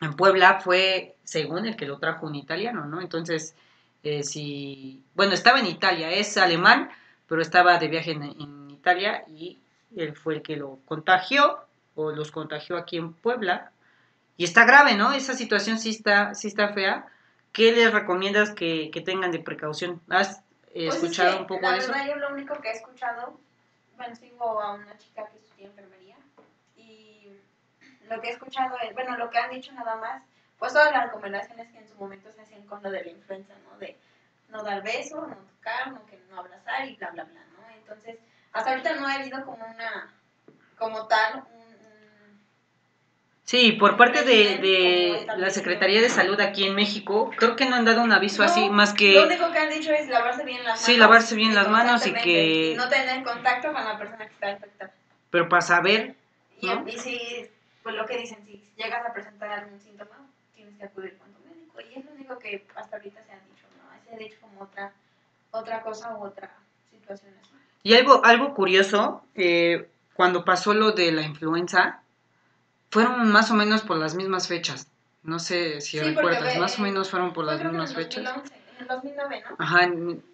en Puebla, fue, según el que lo trajo un italiano, ¿no? Entonces, eh, si, bueno, estaba en Italia, es alemán, pero estaba de viaje en, en Italia y él fue el que lo contagió o los contagió aquí en Puebla. Y está grave, ¿no? Esa situación sí está, sí está fea. ¿Qué les recomiendas que, que tengan de precaución? ¿Has eh, Pues es escuchado que, un poco la de eso? verdad, yo lo único que he escuchado, bueno, sigo a una chica que estudia enfermería y lo que he escuchado es, bueno, lo que han dicho nada más, pues todas las recomendaciones que en su momento se hacían con lo de la influenza, ¿no? De no dar beso, no tocar, no, que no abrazar y bla, bla, bla, ¿no? Entonces, hasta ahorita no ha habido como una, como tal, Sí, por parte de, de la Secretaría de Salud aquí en México, creo que no han dado un aviso No, así, más Lo que... único que han dicho es lavarse bien las manos. Sí, lavarse bien las manos y que- y no tener contacto con la persona que está infectada. Pero para saber, Y, ¿no? y si, pues lo que dicen, si llegas a presentar algún síntoma, tienes que acudir con tu médico. Y es lo único que hasta ahorita se ha dicho, ¿no? Se ha dicho como otra, otra cosa u otra situación así. Y algo, algo curioso, eh, cuando pasó lo de la influenza, fueron más o menos por las mismas fechas. No sé si Sí, recuerdas, más o menos fueron por las en mismas el fechas. 2011, En el 2009, ¿no? Ajá, en-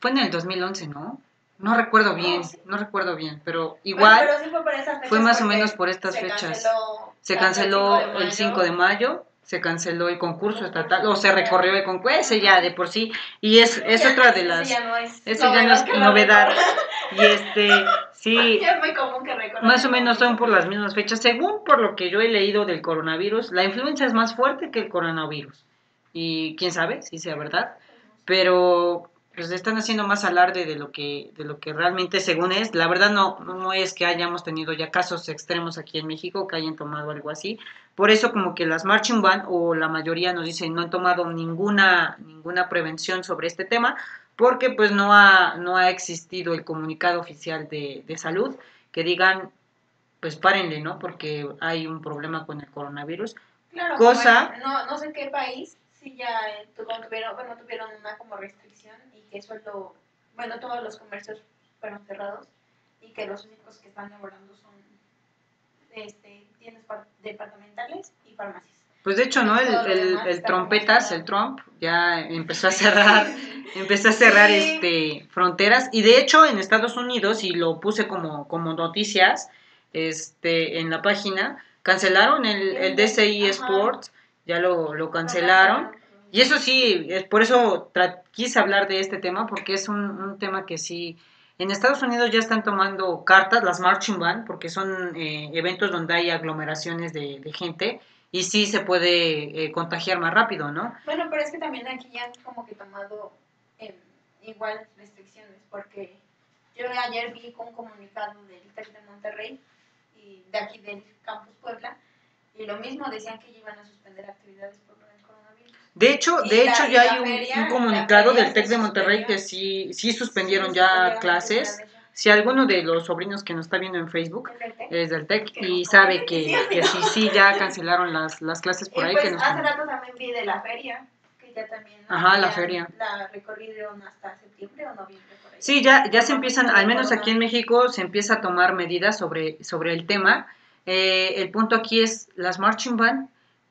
fue en el 2011, ¿no? No recuerdo bien, sí. no recuerdo bien, pero Bueno, igual pero sí fue por esas fechas fue más o menos por estas se fechas. Canceló, se canceló el 5 de mayo, se canceló el concurso estatal, o se recorrió el concurso, ese ya de por sí, y es, es otra de eso las... ya no es Eso ya no es novedad. Y este, sí, Ya es muy común que Más o menos son por las mismas fechas. Según por lo que yo he leído del coronavirus, la influenza es más fuerte que el coronavirus. Y quién sabe si sea verdad. Pero pues están haciendo más alarde de lo que de lo que realmente según es. La verdad no no es que hayamos tenido ya casos extremos aquí en México que hayan tomado algo así. Por eso como que las marching band o la mayoría nos dicen no han tomado ninguna ninguna prevención sobre este tema porque pues no ha no ha existido el comunicado oficial de, de salud que digan pues párenle, ¿no? Porque hay un problema con el coronavirus. Claro, Cosa- bueno, no, no sé qué país, si ya tuvieron, bueno, tuvieron una como restricción que solo, bueno, todos los comercios fueron cerrados y que los únicos que están laborando son este, tiendas par- departamentales y farmacias. Pues de hecho, ¿no? El, el, el trompetas, el Trump, ya empezó a cerrar, empezó a cerrar Sí. este fronteras. Y de hecho, en Estados Unidos, y lo puse como, como noticias este, en la página, cancelaron el, el DCI Ajá. Sports, ya lo, lo cancelaron. Y eso sí, es por eso quise hablar de este tema, porque es un, un tema que sí, en Estados Unidos ya están tomando cartas, las marching band, porque son eh, eventos donde hay aglomeraciones de, gente, y sí se puede eh, contagiar más rápido, ¿no? Bueno, pero es que también aquí ya han como que tomado em, igual restricciones, porque yo ayer vi un comunicado del TEC de Monterrey y de aquí del Campus Puebla, y lo mismo decían que iban a suspender actividades. De hecho, de la- hecho ya hay un, feria- un la comunicado del TEC de Monterrey que sí, sí suspendieron Sí, ya clases. Si alguno de los sobrinos que nos está viendo en Facebook ¿Es del TEC? y no, sabe que que, sí, no. sí, ya cancelaron las, las clases por y ahí. pues que nos- hace rato también vi de la feria, también. Ajá, la Ya feria. La recorrieron hasta septiembre o noviembre por ahí. Sí, ya, ya se No, empiezan, no al menos aquí en México, se empieza a tomar medidas sobre, sobre el tema. Eh, el punto aquí es las marching band,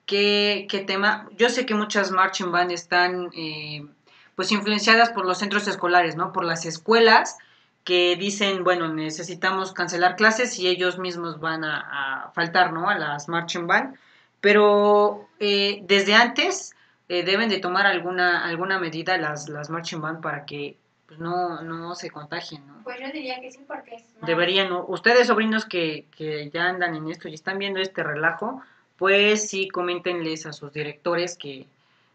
¿qué, qué tema? Yo sé que muchas marching band están eh, pues influenciadas por los centros escolares, ¿no? Por las escuelas que dicen, bueno, necesitamos cancelar clases y ellos mismos van a, a faltar, ¿no? A las marching band. Pero eh, desde antes eh, deben de tomar alguna, alguna medida las, las marching band para que pues, no, no se contagien, ¿no? Pues yo diría que sí, porque es Deberían, ¿no? ustedes sobrinos que, que ya andan en esto y están viendo este relajo, pues sí, coméntenles a sus directores que,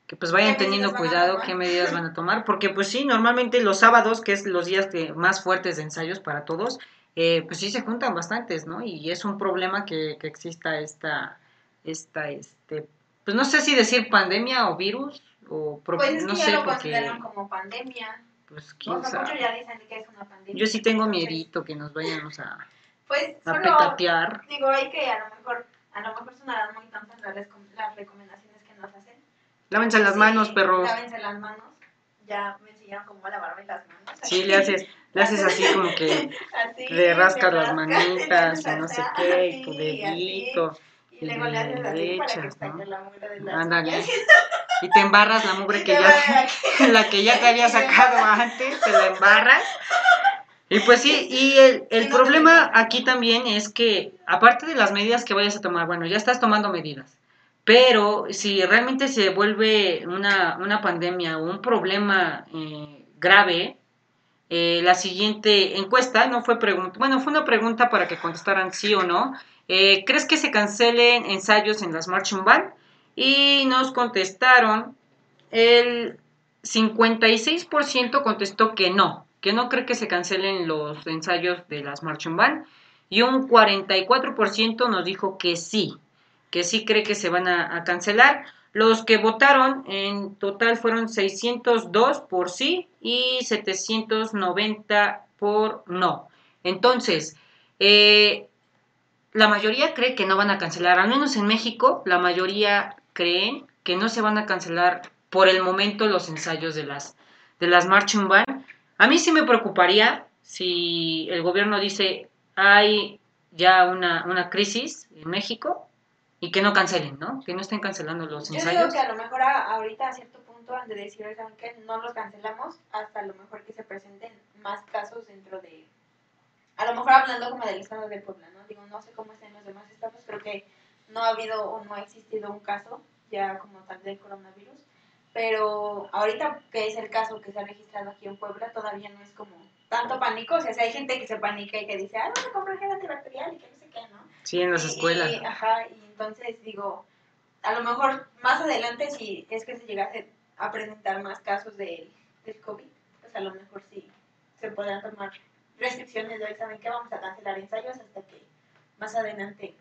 que pues vayan ¿Qué teniendo cuidado qué medidas van a tomar, porque pues sí, normalmente los sábados, que es los días que más fuertes de ensayos para todos, eh, pues sí se juntan bastantes, ¿no? Y es un problema que, que exista esta, esta, este, pues no sé si decir pandemia o virus, o pro- Pues es no sé, lo porque, consideran como pandemia. pues O quién sea, muchos sabe. ya dicen que es una pandemia. Yo sí tengo miedito que nos vayamos a, Pues a solo petatear. digo hay que a lo mejor a lo mejor sonarán muy tontas las, recom- las recomendaciones que nos hacen. Lávense las Sí, manos, perros. Lávense las manos. Ya me enseñaron cómo lavarme las manos. Sí, le haces, le haces así como que Así, le rascas las manitas y no sé qué, y tu dedito, Y luego le haces para que ¿no? la mugre de las Ándale. uñas. y te embarras la mugre que ya, la que ya te había sacado antes, te la embarras. Y pues sí, y el, el problema aquí también es que, aparte de las medidas que vayas a tomar, bueno, ya estás tomando medidas, pero si realmente se vuelve una, una pandemia o un problema eh, grave, eh, la siguiente encuesta no fue pregunta, bueno, fue una pregunta para que contestaran sí o no. Eh, ¿Crees que se cancelen ensayos en las marching band? Y nos contestaron, el 56% contestó que no, que no cree que se cancelen los ensayos de las marching band. Y un 44% nos dijo que sí, que sí cree que se van a, cancelar. Los que votaron en total fueron 602 por sí y 790 por no. Entonces, eh, la mayoría cree que no van a cancelar, al menos en México, la mayoría creen que no se van a cancelar por el momento los ensayos de las, de las marching band. A mí sí me preocuparía si el gobierno dice hay ya una, una crisis en México y que no cancelen, ¿no? Que no estén cancelando los Yo digo ensayos. que a lo mejor a- ahorita a cierto punto han de decir. No los cancelamos hasta a lo mejor que se presenten más casos dentro de... A lo mejor hablando como del estado de Puebla, ¿no? Digo, no sé cómo están los demás estados, creo que no ha habido o no ha existido un caso ya como tal del coronavirus, pero ahorita que es el caso que se ha registrado aquí en Puebla, todavía no es como tanto pánico, o sea, si hay gente que se panica y que dice, ah, vamos a comprar gel antibacterial y que no sé qué, ¿no? Sí, en las Y- escuelas. y- ajá, y entonces digo, a lo mejor más adelante, si es que se llegase a presentar más casos de, del COVID, pues a lo mejor sí se podrán tomar restricciones de hoy, ¿saben qué? Vamos a cancelar ensayos hasta que más adelante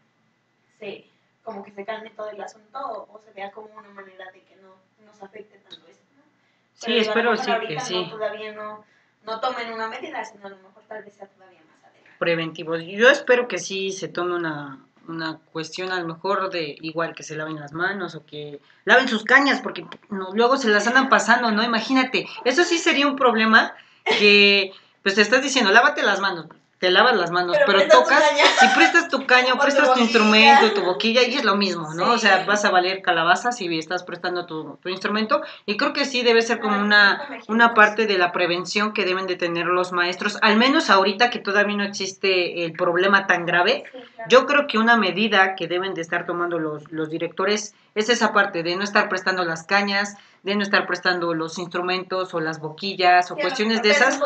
se como que se calme todo el asunto o, o se vea como una manera de que no nos afecte tanto esto, ¿no? Sí, Pero espero sí que no, sí. todavía no, no tomen una medida, sino a lo mejor tal vez sea todavía más adelante. preventivos. Yo espero que sí se tome una, una cuestión a lo mejor de igual que se laven las manos o que laven sus cañas porque no, luego se las andan pasando, ¿no? Imagínate, eso sí sería un problema que pues te estás diciendo, lávate las manos, te lavas las manos, Pero tocas y prestas tu caño, tu prestas tu instrumento, tu boquilla y es lo mismo, ¿no? O sea, vas a valer calabazas si estás prestando tu, tu instrumento y creo que sí debe ser como una, una parte de la prevención que deben de tener los maestros, al menos ahorita que todavía no existe el problema tan grave. Sí. Yo creo que una medida que deben de estar tomando los, los directores es esa parte de no estar prestando las cañas, de no estar prestando los instrumentos o las boquillas o Sí, cuestiones de esas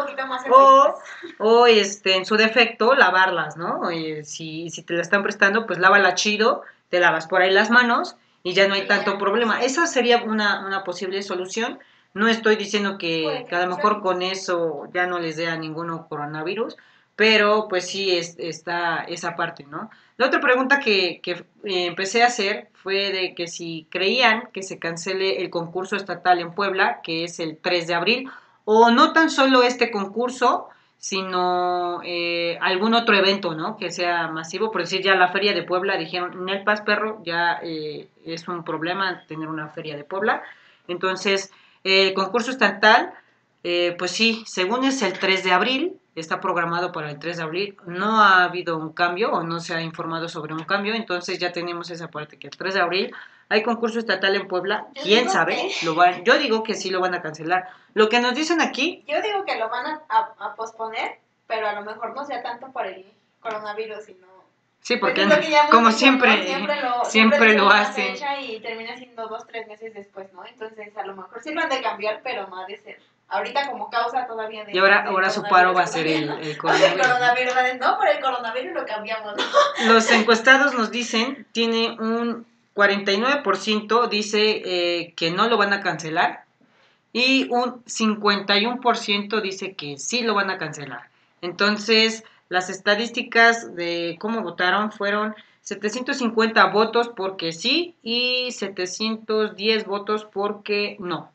o, o este, en su defecto, lavarlas, ¿no? Eh, si, si te la están prestando, pues lávala chido, te lavas por ahí las manos y ya no hay tanto problema. Esa sería una, una posible solución. No estoy diciendo que, que a lo mejor con eso ya no les dé a ninguno coronavirus, pero pues sí es, está esa parte, ¿no? La otra pregunta que, que, eh, empecé a hacer fue de que si creían que se cancele el concurso estatal en Puebla, que es el 3 de abril, o no tan solo este concurso, sino eh, algún otro evento, ¿no? Que sea masivo, por decir ya la feria de Puebla, dijeron, en el Paz Perro ya eh, es un problema tener una feria de Puebla. Entonces, el concurso estatal, eh, pues sí, según es el 3 de abril, está programado para el 3 de abril, no ha habido un cambio o no se ha informado sobre un cambio, entonces ya tenemos esa parte que el 3 de abril hay concurso estatal en Puebla, Yo quién sabe, que- lo van, yo digo que sí lo van a cancelar. Lo que nos dicen aquí, Yo digo que lo van a, a- a posponer, pero a lo mejor no sea tanto por el coronavirus, sino... sí, Pues porque es lo que ya hemos como siempre, siempre lo, siempre lo hacen. y termina siendo dos, tres meses después, ¿no? Entonces, a lo mejor sí lo han de cambiar, pero no ha de ser. Ahorita como causa todavía de... y ahora, del ahora su paro va a ser coronavirus, el, el El coronavirus. coronavirus, va de- no, por el coronavirus lo cambiamos, ¿no? Los encuestados nos dicen, tiene un 49% dice eh, que no lo van a cancelar y un 51% dice que sí lo van a cancelar. Entonces, las estadísticas de cómo votaron fueron 750 votos porque sí y 710 votos porque no.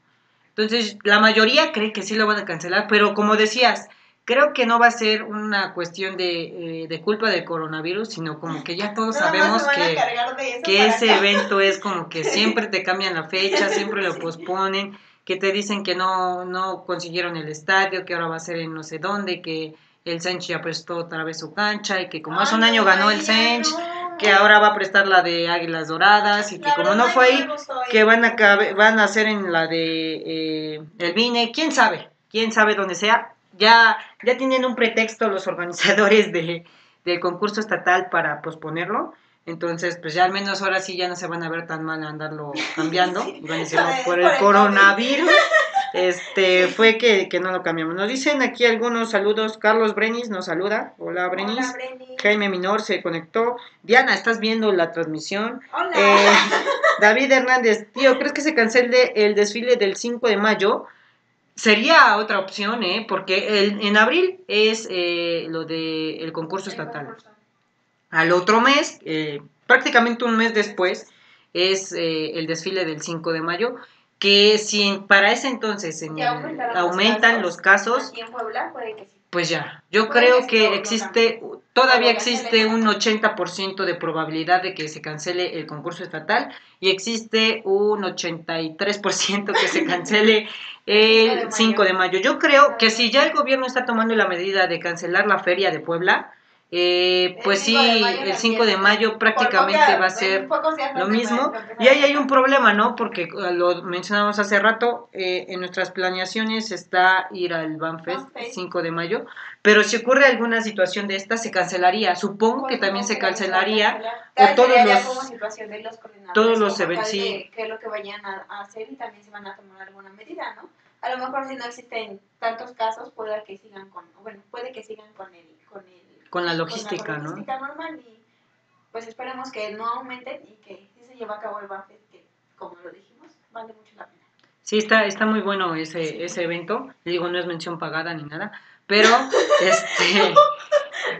Entonces, la mayoría cree que sí lo van a cancelar, pero como decías, creo que no va a ser una cuestión de, eh, de culpa del coronavirus, sino como que ya todos Nada sabemos que, que ese acá. evento es como que siempre te cambian la fecha, siempre lo posponen, que te dicen que no, no consiguieron el estadio, que ahora va a ser en no sé dónde, que el Sench ya prestó otra vez su cancha y que como hace un año ganó el Sench, no. Que ahora va a prestar la de Águilas Doradas y que La como verdad, no fue ahí, que van a van a hacer en la de eh, el Vine, quién sabe, quién sabe dónde sea. Ya, ya tienen un pretexto los organizadores de, del concurso estatal para posponerlo. Entonces, pues ya al menos ahora sí ya no se van a ver tan mal andarlo cambiando. Y van a Por el coronavirus. Este, fue que, que no lo cambiamos. Nos dicen aquí algunos saludos. Carlos Brenis nos saluda. Hola, Brenis. Hola, Breni. Jaime Minor se conectó. Diana, ¿estás viendo la transmisión? Hola. Eh, David Hernández, tío, ¿crees que se cancele el desfile del 5 de mayo? Sería otra opción, ¿eh? Porque el- en abril es eh, lo del el concurso El estatal. concurso. Al otro mes, eh, prácticamente un mes después, es eh, el desfile del 5 de mayo. Que si en- para ese entonces en los aumentan casos. los casos, en Puebla puede que sí. pues ya, yo Puede creo que existe, todavía existe un 80% de probabilidad de que se cancele el concurso estatal y existe un 83% que se cancele el 5 de mayo. Yo creo que si ya el gobierno está tomando la medida de cancelar la feria de Puebla, eh, El pues 5 de sí, el la 5 de mayo prácticamente va a ser lo mismo. Y ahí hay un problema, ¿no? Porque eh, lo mencionamos hace rato, eh, en nuestras planeaciones está ir al Banfest Banfest. 5 de mayo, pero si ocurre alguna situación de esta, se cancelaría. Supongo que Pues, también se cancelaría. cancelar. o todos los- como situación de los coordinadores todos los eventos, sí. qué es lo que vayan a hacer y también se van a tomar alguna medida, ¿no? A lo mejor si no existen tantos casos, puede que sigan con, bueno, puede que sigan con el, con el, Con la logística, con la ¿no? logística normal y pues esperemos que no aumenten y que sí se lleve a cabo el Banfest, que como lo dijimos, vale mucho la pena. Sí, está, está muy bueno ese, ese evento. Le digo, no es mención pagada ni nada, pero este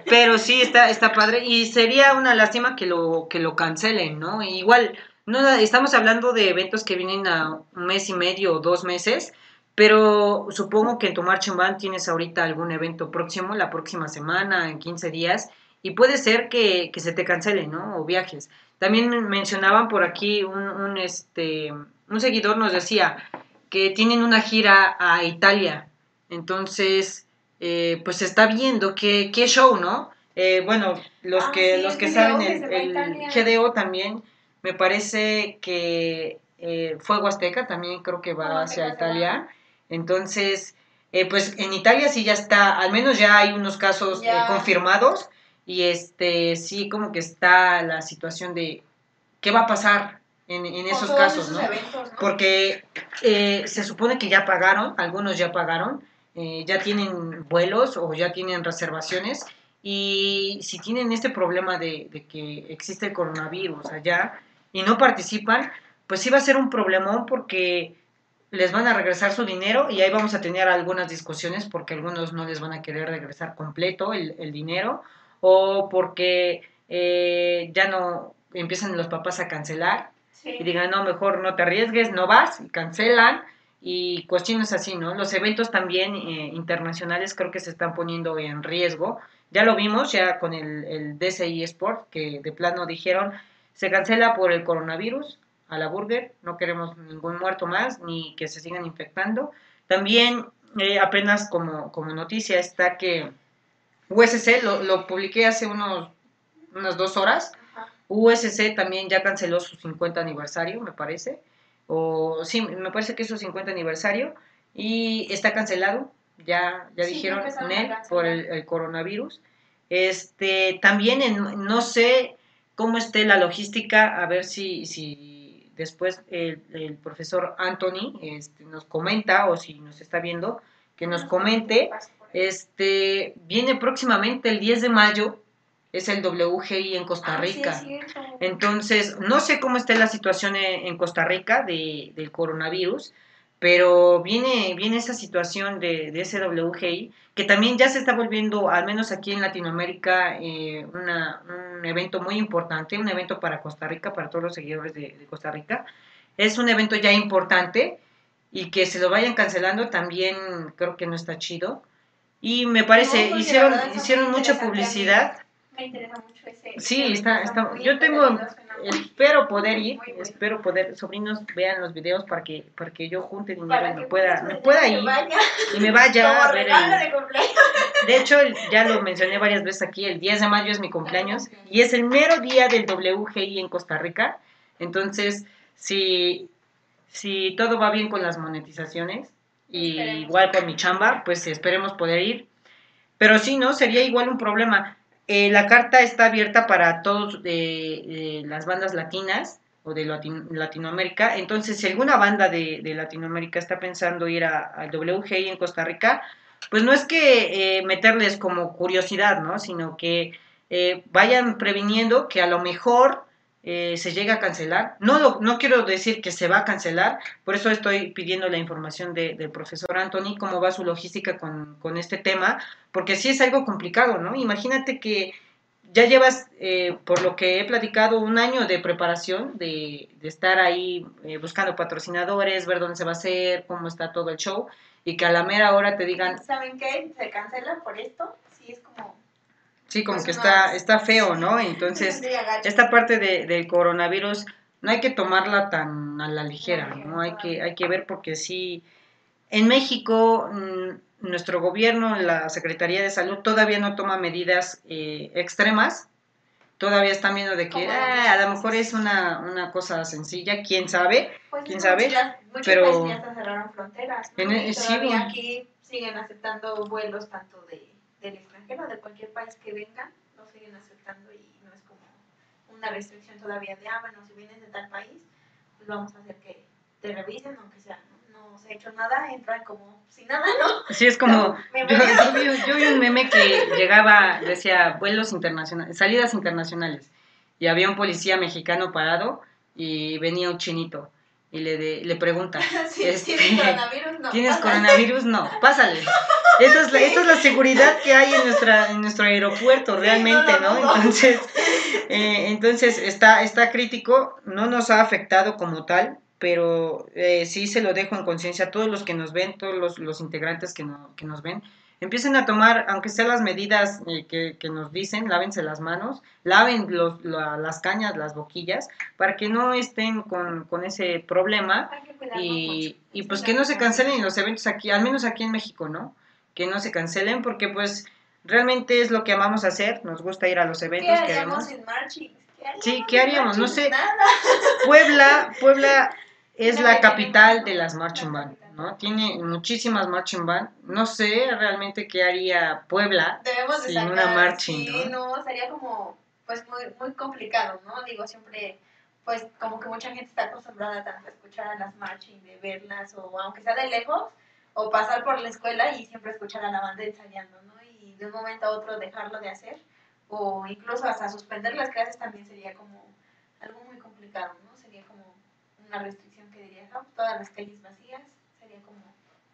pero sí está, está padre. Y sería una lástima que lo, que lo cancelen, ¿no? Igual, no estamos hablando de eventos que vienen a un mes y medio o dos meses. Pero supongo que en tu marching band tienes ahorita algún evento próximo, la próxima semana, en 15 días, y puede ser que, que se te cancele, ¿no? O viajes. También men- mencionaban por aquí un, un, este, un seguidor nos decía que tienen una gira a Italia. Entonces, eh, pues se está viendo qué, qué show, ¿no? Eh, bueno, los Ah, que, sí, los que GDO saben, el. GDO también, me parece que eh, Fuego Azteca también creo que va hacia Italia. Entonces, eh, pues en Italia sí ya está, al menos ya hay unos casos eh, confirmados y este sí como que está la situación de qué va a pasar en, esos casos, esos ¿no? eventos, ¿no? Porque eh, se supone que ya pagaron, algunos ya pagaron, eh, ya tienen vuelos o ya tienen reservaciones y si tienen este problema de, de que existe el coronavirus allá y no participan, pues sí va a ser un problemón porque les van a regresar su dinero y ahí vamos a tener algunas discusiones porque algunos no les van a querer regresar completo el, el dinero o porque eh, ya no empiezan los papás a cancelar Sí. y digan, no, mejor no te arriesgues, no vas, y cancelan, y cuestiones así, ¿no? Los eventos también eh, internacionales creo que se están poniendo en riesgo. Ya lo vimos ya con el, el DCI Sport, que de plano dijeron, se cancela por el coronavirus, a la burger, no queremos ningún muerto más ni que se sigan infectando. También eh, apenas como, como noticia está que USC, lo, lo publiqué hace unos, unas dos horas. USC también ya canceló su 50 aniversario, me parece, o sí, me parece que es su 50 aniversario y está cancelado, ya, ya Sí, dijeron en él por el, el coronavirus. Este, también en, no sé cómo esté la logística, a ver si, si después el, el profesor Anthony este, nos comenta o si nos está viendo, que nos comente. Este, viene próximamente el 10 de mayo, es el WGI en Costa Ah, sí, Rica. Entonces, no sé cómo esté la situación en, en Costa Rica de, del coronavirus, pero viene, viene esa situación de, de ese WGI, que también ya se está volviendo, al menos aquí en Latinoamérica, eh, una- un evento muy importante, un evento para Costa Rica, para todos los seguidores de, de Costa Rica. Es un evento ya importante y que se lo vayan cancelando también creo que no está chido. Y me parece, No, hicieron, hicieron mucha publicidad. Me interesa mucho ese. Sí, está, está, yo tengo, espero poder ir, bueno. espero poder, sobrinos vean los videos para que, para que yo junte dinero y me pueda, me pueda ir y me vaya a ver el- de hecho, el- ya lo mencioné varias veces aquí, el 10 de mayo es mi cumpleaños y es el mero día del WGI en Costa Rica. Entonces, si, si todo va bien con las monetizaciones y Esperemos. igual con mi chamba, pues esperemos poder ir. Pero si no, sería igual un problema. Eh, la carta está abierta para todas las bandas latinas o de Latin- Latinoamérica. Entonces, si alguna banda de, Latinoamérica está pensando ir al WGI en Costa Rica, pues no es que eh, meterles como curiosidad, ¿no? Sino que eh, vayan previniendo que a lo mejor eh, se llega a cancelar. No, lo- no quiero decir que se va a cancelar, por eso estoy pidiendo la información de- del profesor Anthony, cómo va su logística con, con este tema, porque sí es algo complicado, ¿no? Imagínate que ya llevas, eh, por lo que he platicado, un año de preparación, de, de estar ahí eh, buscando patrocinadores, ver dónde se va a hacer, cómo está todo el show, y que a la mera hora te digan, ¿Saben qué? Se cancela por esto. Sí, es como. Sí, como Pues que está, es- está feo, ¿no? Entonces, Sí, esta parte de, del coronavirus no hay que tomarla tan a la ligera, ¿no? Hay que, hay que ver porque sí, en México mm, nuestro gobierno, la Secretaría de Salud todavía no toma medidas eh, extremas, todavía están viendo de que "Ah, a lo mejor es una, una cosa sencilla, quién sabe, Pues quién sabe, muchos pero- países ya hasta cerraron fronteras. ¿no? En e- Y sí, todavía bueno. aquí siguen aceptando vuelos tanto de, del extranjero, de cualquier país que vengan, lo siguen aceptando y no es como una restricción todavía de, ah, bueno, si vienes de tal país, pues vamos a hacer que te revisen, aunque sea, no, no se ha hecho nada, entran como sin nada, ¿no? sí es como... Vi, yo vi un meme que llegaba, decía vuelos internacionales, salidas internacionales, y había un policía mexicano parado y venía un chinito y le, de- le pregunta, Sí, este, ¿Tienes coronavirus? No. ¿tienes pásale. coronavirus? No, pásale. Esa es, la, esa es la seguridad que hay en, nuestra, en nuestro aeropuerto realmente, no. Entonces, eh, entonces está, está crítico, no nos ha afectado como tal, pero eh, sí se lo dejo en conciencia a todos los que nos ven, todos los, los integrantes que, no- que nos ven, empiecen a tomar, aunque sean las medidas eh, que, que nos dicen, lávense las manos, laven los, la- las cañas, las boquillas, para que no estén con, con ese problema que y, y Sí, pues que no se cancelen los eventos aquí, al menos aquí en México, ¿no? Que no se cancelen porque pues realmente es lo que amamos hacer, nos gusta ir a los ¿Qué eventos? ¿Qué haríamos Sí, sin ¿qué haríamos? No sé. Puebla, Puebla es la capital de las marching band. ¿No? Tiene muchísimas marching band. No sé realmente qué haría Puebla Debemos de sin sacar, una marching, sí, ¿no? no, sería como, pues muy, muy complicado, ¿no? Digo, siempre, pues como que mucha gente está acostumbrada tanto a escuchar a las marching, de verlas, o aunque sea de lejos, o pasar por la escuela y siempre escuchar a la banda ensayando, ¿no? Y de un momento a otro dejarlo de hacer, o incluso hasta suspender las clases también sería como algo muy complicado, ¿no? Sería como una restricción que diría, no, todas las calles vacías, sería como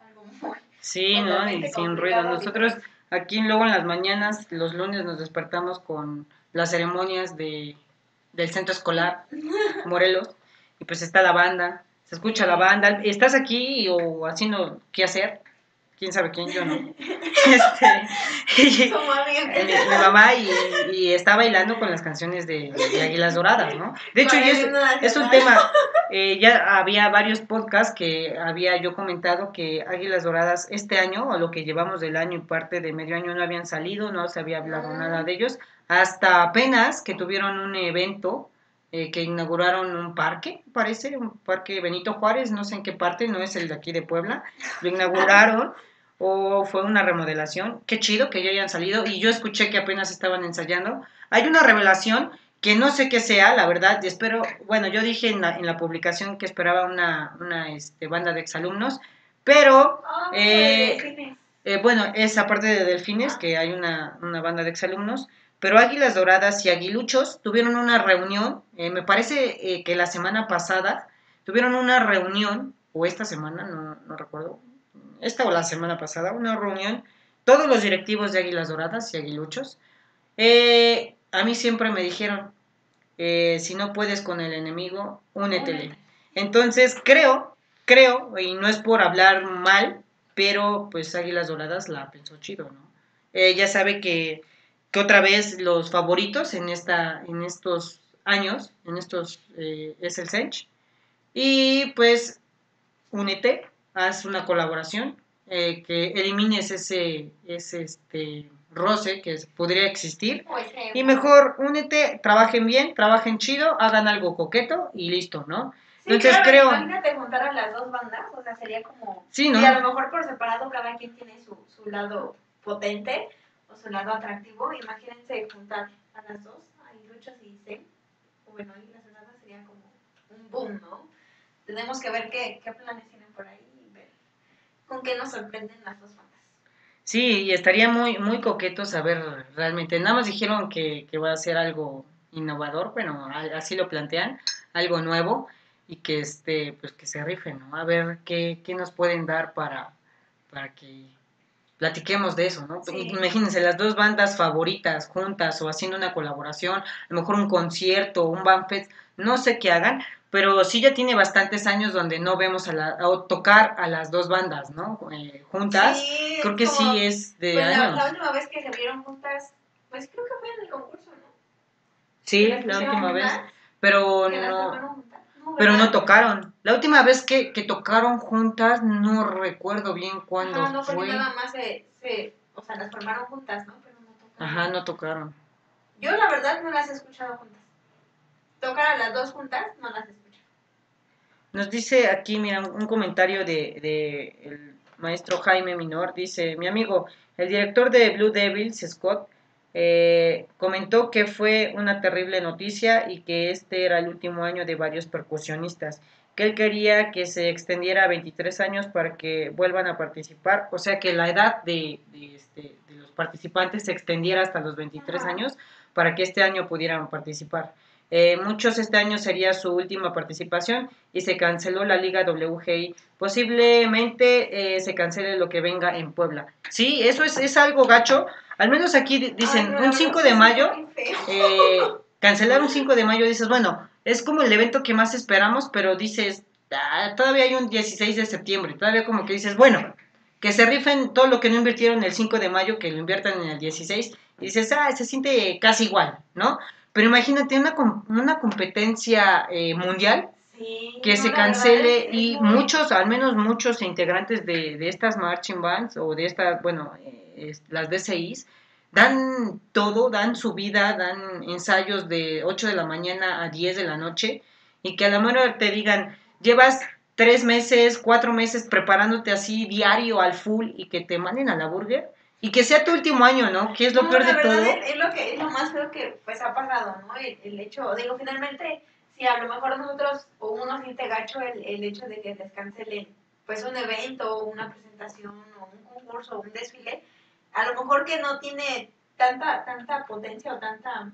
algo muy... Sí, ¿no? Y sin ruido. Nosotros aquí luego en las mañanas, los lunes nos despertamos con las ceremonias de, del centro escolar Morelos y pues está la banda, se escucha la banda, estás aquí o haciendo qué hacer quién sabe quién, yo no. Este, mi, mamá y, y está bailando con las canciones de, de Águilas Doradas, ¿no? De hecho, es un tema, eh, ya había varios podcasts que había yo comentado que Águilas Doradas este año, o lo que llevamos del año y parte de medio año, no habían salido, no se había hablado Ah. nada de ellos, hasta apenas que tuvieron un evento eh, que inauguraron un parque, parece, un parque Benito Juárez, no sé en qué parte, no es el de aquí de Puebla, lo inauguraron o fue una remodelación, qué chido que ya hayan salido. Y yo escuché que apenas estaban ensayando. Hay una revelación que no sé qué sea, la verdad, y espero, bueno, yo dije en la, en la publicación que esperaba una, una este, banda de exalumnos, pero Eh, eh, bueno, esa parte de Delfines, que hay una, una banda de exalumnos, pero Águilas Doradas y Aguiluchos tuvieron una reunión, eh, me parece eh, que la semana pasada tuvieron una reunión, o esta semana, no, no recuerdo, esta o la semana pasada, una reunión, todos los directivos de Águilas Doradas y Aguiluchos, eh, a mí siempre me dijeron, eh, si no puedes con el enemigo, únetele. Entonces creo, creo, y no es por hablar mal, pero pues Águilas Doradas la pensó chido, ¿no? Ella sabe que, que otra vez los favoritos en, esta, en estos años, en estos, eh, es el Sench. Y pues únete, haz una colaboración, eh, que elimines ese, ese este, roce que podría existir. Y mejor únete, trabajen bien, trabajen chido, hagan algo coqueto y listo, ¿no? sí, entonces claro, creo- Imagínate juntar a las dos bandas, o sea, sería como. Sí, ¿no? Y a lo mejor por separado cada quien tiene su, su lado potente o su lado atractivo. Imagínense juntar a las dos, a Luchas y Zen. O bueno, ahí las doradas sería como un boom, ¿no? Tenemos que ver qué, qué planes tienen por ahí con qué nos sorprenden las dos bandas. Sí, y estaría muy, muy coqueto saber realmente. Nada más dijeron que, que va a ser algo innovador, bueno, así lo plantean, algo nuevo y que este, pues que se rifen, ¿no? A ver qué, qué nos pueden dar para, para que platiquemos de eso, ¿no? Sí. Imagínense las dos bandas favoritas juntas o haciendo una colaboración, a lo mejor un concierto, un banfest, no sé qué hagan, pero sí ya tiene bastantes años donde no vemos a la, o tocar a las dos bandas, ¿no? Eh, juntas. Sí, Creo que como- sí es de pues la, años. la última vez que se vieron juntas, pues creo que fue en el concurso, ¿no? Sí, la última vez. Pero no. No, pero no tocaron. La última vez que, que tocaron juntas, no recuerdo bien cuándo Ajá, no, fue. nada más se, se, o sea, las formaron juntas, ¿no? Pero no tocaron. Ajá, no tocaron. Yo la verdad no las he escuchado juntas. Tocar a las dos juntas, no las he escuchado. Nos dice aquí, mira, un comentario de, de el maestro Jaime Minor. Dice, mi amigo, el director de Blue Devils, Scott, eh, comentó que fue una terrible noticia y que este era el último año de varios percusionistas, que él quería que se extendiera a 23 años para que vuelvan a participar, o sea que la edad de, de, este, de los participantes se extendiera hasta los 23 Ajá. años para que este año pudieran participar. Eh, muchos este año sería su última participación y se canceló la Liga WGI. Posiblemente eh, se cancele lo que venga en Puebla. Sí, eso es, es algo gacho. Al menos aquí di- dicen Ay, no, un la 5 verdad de mayo. eh, cancelar un 5 de mayo, dices, bueno, es como el evento que más esperamos, pero dices, "Ah, todavía hay un 16 de septiembre. Todavía como que dices, bueno, que se rifen todo lo que no invirtieron el 5 de mayo, que lo inviertan en el 16. Y dices, ah, se siente casi igual, ¿no? Pero imagínate una, una competencia eh, mundial Sí, que no, se cancele y muchos, al menos muchos integrantes de, de estas marching bands o de estas, bueno, eh, las DCIs, dan todo, dan su vida, dan ensayos de 8 de la mañana a 10 de la noche y que a la mejor te digan, llevas tres meses, cuatro meses preparándote así diario al full y que te manden a la burger y que sea tu último año, ¿no? Que es lo No, peor la de todo. Es, es lo que es lo más feo que pues ha pasado, ¿no? El, el hecho, digo, finalmente, si a lo mejor nosotros o uno siente gacho el, el hecho de que les cancelen pues un evento, o una presentación, o un concurso, o un desfile, a lo mejor que no tiene tanta tanta potencia o tanta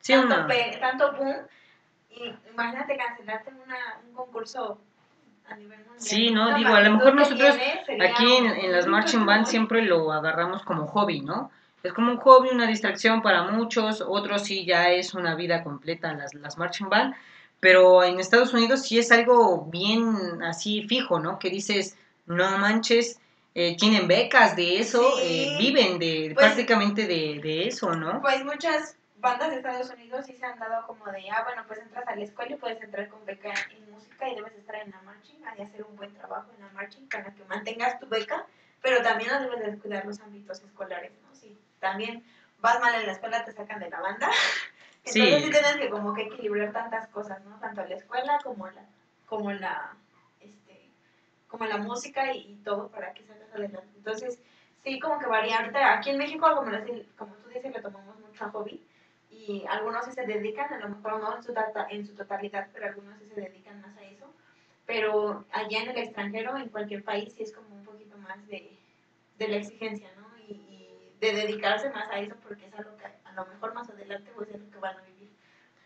Sí, tanto, pe- tanto boom, y imagínate cancelarte una, un concurso. Sí, no, digo, a lo mejor nosotros Aquí en, en las marching band siempre lo agarramos como hobby, ¿no? Es como un hobby, una distracción para muchos, otros sí ya es una vida completa las, las marching band, pero en Estados Unidos sí es algo bien así fijo, ¿no? Que dices, no manches, eh, tienen becas de eso, Sí. eh, viven de Pues- prácticamente de, de eso, ¿no? Pues muchas bandas de Estados Unidos sí se han dado como de, ah, bueno, pues entras a la escuela y puedes entrar con beca en música y debes estar en la marching, y hacer un buen trabajo en la marching para que mantengas tu beca, pero también no debes descuidar los ámbitos escolares, ¿no? Si también vas mal en la escuela, te sacan de la banda. Entonces sí tienes que como que equilibrar tantas cosas, ¿no? Tanto la escuela como la, como la, este, como la música y, y todo para que salgas adelante. Entonces, sí, como que varía. Ahorita aquí en México, como, lo- como tú dices, le tomamos mucho a hobby y algunos sí se dedican, a lo mejor no en su, tata- en su totalidad, pero algunos sí se dedican más a eso. Pero allá en el extranjero, en cualquier país, sí es como un poquito más de, de la exigencia, ¿no? Y, y de dedicarse más a eso porque es algo que a lo mejor más adelante pues es lo que van a vivir.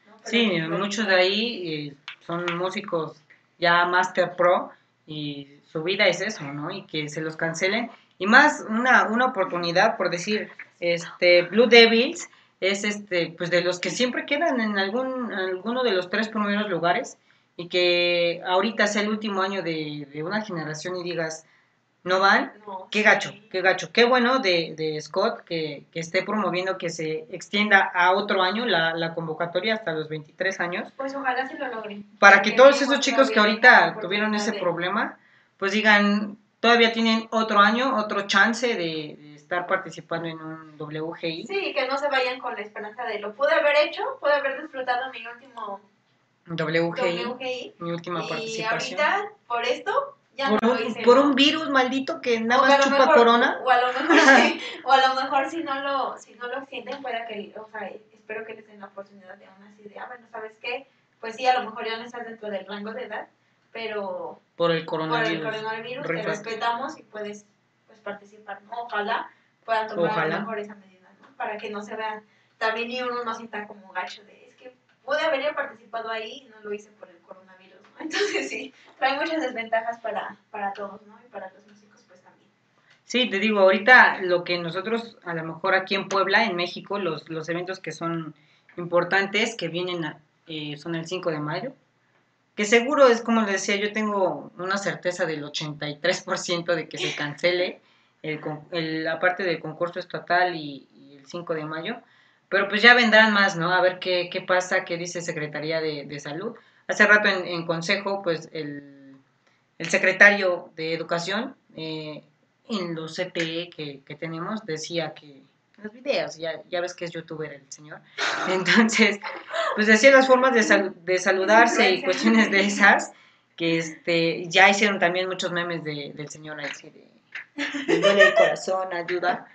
¿no? Sí, muchos de ahí eh, son músicos ya Master Pro y su vida es eso, ¿no? Y que se los cancelen. Y más una, una oportunidad, por decir, este Blue Devils es este pues de los que siempre quedan en algún alguno de los tres primeros lugares y que ahorita sea el último año de, de una generación y digas no van No, Qué gacho, qué gacho. Qué bueno de, de Scott que, que esté promoviendo que se extienda a otro año la, la convocatoria hasta los 23 años, Pues ojalá sí lo logren. para que todos esos chicos que ahorita tuvieron ese de- problema, pues digan, todavía tienen otro año, otro chance de estar participando en un WGI. Sí, que no se vayan con la esperanza de lo pude haber hecho, pude haber disfrutado mi último WGI, WGI. mi última Y participación. ahorita, por esto, ya Por, no lo hice. por ¿no? un virus maldito que nada O más chupa mejor- corona. O a lo mejor, sí, o a lo mejor si no lo, si no lo sienten, pueda que, o sea, espero que les den la oportunidad de aún así de, ah, bueno, ¿sabes qué? Pues sí, a lo mejor ya no estás dentro del rango de edad, pero Por el por el coronavirus. coronavirus te respetamos y puedes pues, participar, ¿no? Ojalá puedan tomar a Ojalá. lo mejor esa medida, ¿no? Para que no se vea, también uno no sienta como gacho de, es que pude haber participado ahí y no lo hice por el coronavirus, ¿no? Entonces sí, trae muchas desventajas para, para todos, ¿no? Y para los músicos pues también. Sí, te digo, ahorita lo que nosotros, a lo mejor aquí en Puebla, en México, los, los eventos que son importantes, que vienen, a- eh, son el 5 de mayo, que seguro es como les decía, yo tengo una certeza del 83% de que se cancele el, el- la del concurso estatal y, y el 5 de mayo, pero pues ya vendrán más, ¿no? A ver qué, qué pasa, qué dice Secretaría de, de Salud. Hace rato en, en consejo, pues el, el secretario de Educación, eh, en los CTE que, que tenemos, decía que los videos, ya, ya ves que es youtuber el señor, entonces, pues decía las formas de, sal- de saludarse y cuestiones de esas, que este, ya hicieron también muchos memes de, del señor así de, duele el corazón, ayuda.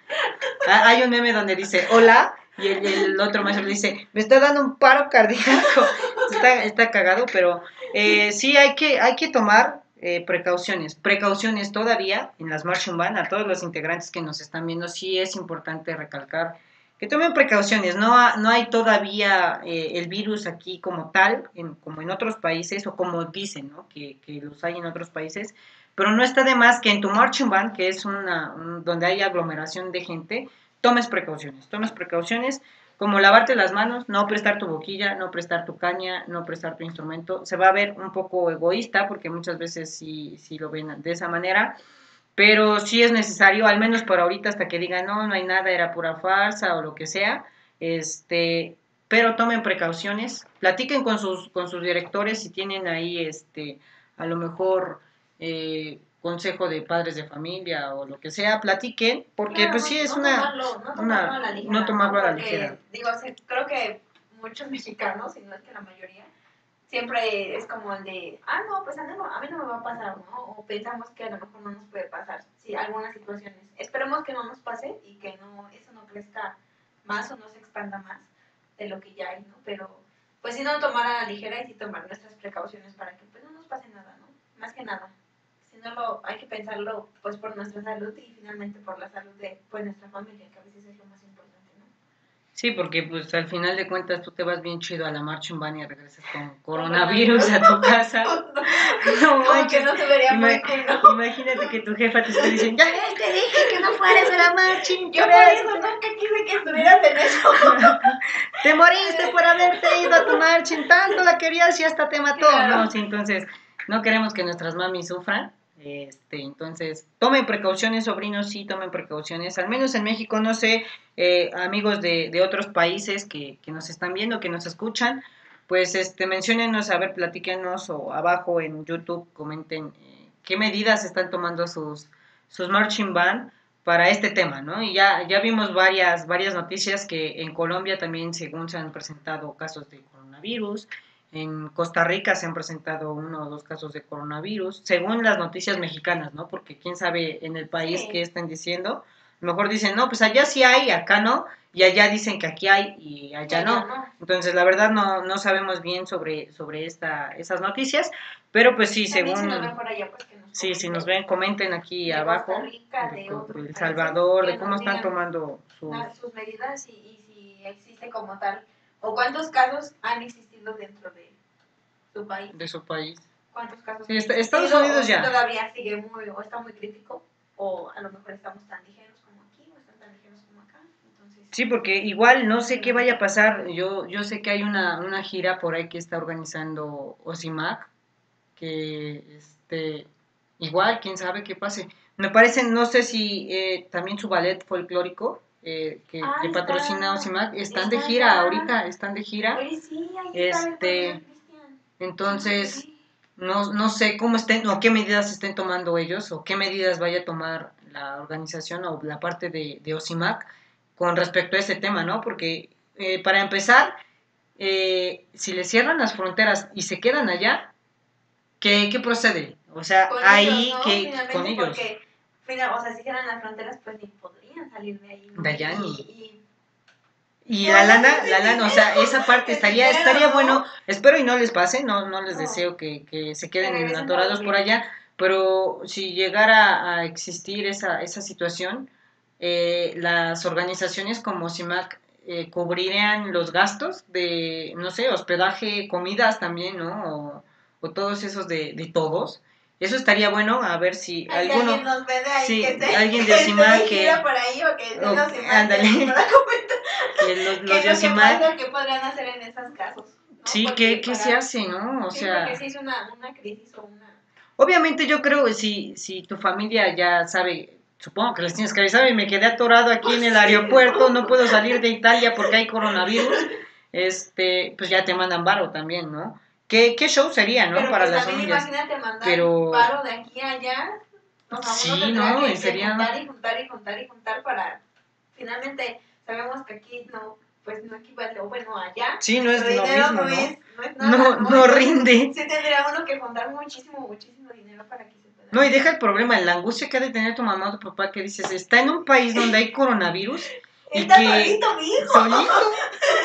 Ah, hay un meme donde dice, hola, y el, otro maestro le dice, me está dando un paro cardíaco. Está, cagado, pero eh, sí hay que, hay que tomar eh, precauciones. Precauciones todavía en las marching band, a todos los integrantes que nos están viendo, sí es importante recalcar que tomen precauciones. No, no hay todavía eh, el virus aquí como tal, en- como en otros países, o como dicen, ¿no? que, que los hay en otros países. Pero no está de más que en tu marching band, que es una, un- donde hay aglomeración de gente, tomes precauciones. Tomes precauciones como lavarte las manos, no prestar tu boquilla, no prestar tu caña, no prestar tu instrumento. Se va a ver un poco egoísta porque muchas veces sí, sí lo ven de esa manera, pero sí es necesario, al menos por ahorita hasta que digan, no, no hay nada, era pura farsa o lo que sea, este, pero tomen precauciones, platiquen con sus, con sus directores si tienen ahí, este, a lo mejor... eh, consejo de padres de familia o lo que sea, platiquen, porque Claro, pues sí es no una... tomarlo- no una- tomarlo a la ligera, no tomarlo a la ligera. Digo, creo que muchos mexicanos, y no es que la mayoría, siempre es como el de, ah, no, pues a mí, no, a mí no me va a pasar, ¿no? O pensamos que a lo mejor no nos puede pasar, sí, algunas situaciones. Esperemos que no nos pase y que no eso no crezca más o no se expanda más de lo que ya hay, ¿no? Pero, pues sí, no tomar a la ligera y sí tomar nuestras precauciones para que pues no nos pase nada, ¿no? Más que nada. No hay que pensarlo pues por nuestra salud y finalmente por la salud de pues nuestra familia, que a veces es lo más importante, ¿no? Sí, porque pues al final de cuentas tú te vas bien chido a la marching band y regresas con coronavirus a tu casa. No Como que no se vería Ima- cool, ¿no? Imagínate que tu jefa te esté diciendo, ya ves, te dije que no fueras a la marching. Yo por eso nunca quise que estuvieras en eso. Te moriste por haberte ido a tu marching, tanto la querías y hasta te mató. Claro. No, sí, entonces no queremos que nuestras mamis sufran. Este, entonces, tomen precauciones, sobrinos, sí, tomen precauciones. Al menos en México, no sé, eh, amigos de, otros países que, que, nos están viendo, que nos escuchan, pues este, menciónenos, a ver, platíquenos o abajo en YouTube comenten eh, qué medidas están tomando sus, sus marching band para este tema, ¿no? Y ya, ya vimos varias, varias noticias que en Colombia también, según se han presentado casos de coronavirus, en Costa Rica se han presentado uno o dos casos de coronavirus, según las noticias mexicanas, ¿no? Porque quién sabe en el país sí. qué están diciendo. A lo mejor dicen, no, pues allá sí hay, acá no, y allá dicen que aquí hay y allá, allá no. no. Entonces, la verdad no, no sabemos bien sobre, sobre esta, esas noticias, pero pues sí, También según... Si nos ven por allá, pues que nos Sí, si nos ven, comenten aquí de abajo Costa Rica, de, de de otros El Salvador, de cómo están tomando su, las- sus medidas y, y si existe como tal, o cuántos casos han existido dentro de su país. de su país. ¿Cuántos casos Sí, han est- existido? Estados Unidos si ya. todavía sigue muy, o está muy crítico, o a lo mejor estamos tan ligeros como aquí, o están tan ligeros como acá. Entonces, Sí, porque igual no sé qué vaya a pasar. Yo, yo sé que hay una, una gira por ahí que está organizando Osimac, que este, igual, quién sabe qué pase. Me parece, no sé si eh, también su ballet folclórico, eh, que, Ah, que patrocina Osimac, están de gira ahorita, están de gira. oye, sí, Este. Entonces, no, no sé cómo estén o qué medidas estén tomando ellos o qué medidas vaya a tomar la organización o la parte de, de OSIMAC con respecto a este tema, ¿no? Porque eh, para empezar, eh, si le cierran las fronteras y se quedan allá, ¿qué, qué procede? O sea, Con ahí ellos, ¿no? que Finalmente, con ellos. Porque, mira, o sea, si cierran las fronteras, pues ni podrían salir de ahí. ¿no? De allá Y- y- Y la lana, la lana, o sea, esa parte estaría, estaría ¿no? bueno. Espero y no les pase, no, no les deseo que, que se queden atorados por allá, pero si llegara a existir esa, esa situación, eh, las organizaciones como CIMAC eh, cubrirían los gastos de, no sé, hospedaje, comidas también, ¿no? O, o todos esos de, de todos. Eso estaría bueno, a ver si Ay, alguno... alguien nos ve de ahí, sí, que esté, alguien de que de que- gira por ahí o que de ándale. que que los, de que pasa, qué podrían hacer en esos casos. ¿no? Sí, ¿qué, qué para- se hace, no? O sí, sea... porque si es una, una crisis o una... Obviamente yo creo que si, si tu familia ya sabe, supongo que les tienes que avisar, y me quedé atorado aquí en el aeropuerto, no puedo salir de Italia porque hay coronavirus, este, pues ya te mandan varo también, ¿no? ¿Qué, qué show sería, no? Pero Para pues las también familias. imagínate mandar Pero- paro de aquí a allá. Sea, Sí, tendrá ¿no? que, sería- juntar y juntar y juntar y juntar para... Finalmente, sabemos que aquí no, pues no equivale, bueno, allá. Sí, no es lo mismo, no es, no es nada, No, no rinde. Sí tendría uno que juntar muchísimo, muchísimo dinero para que se pueda... No, y deja el problema, la angustia que ha de tener tu mamá o tu papá que dices, está en un país donde hay coronavirus y Está que- solito, mi hijo. solito,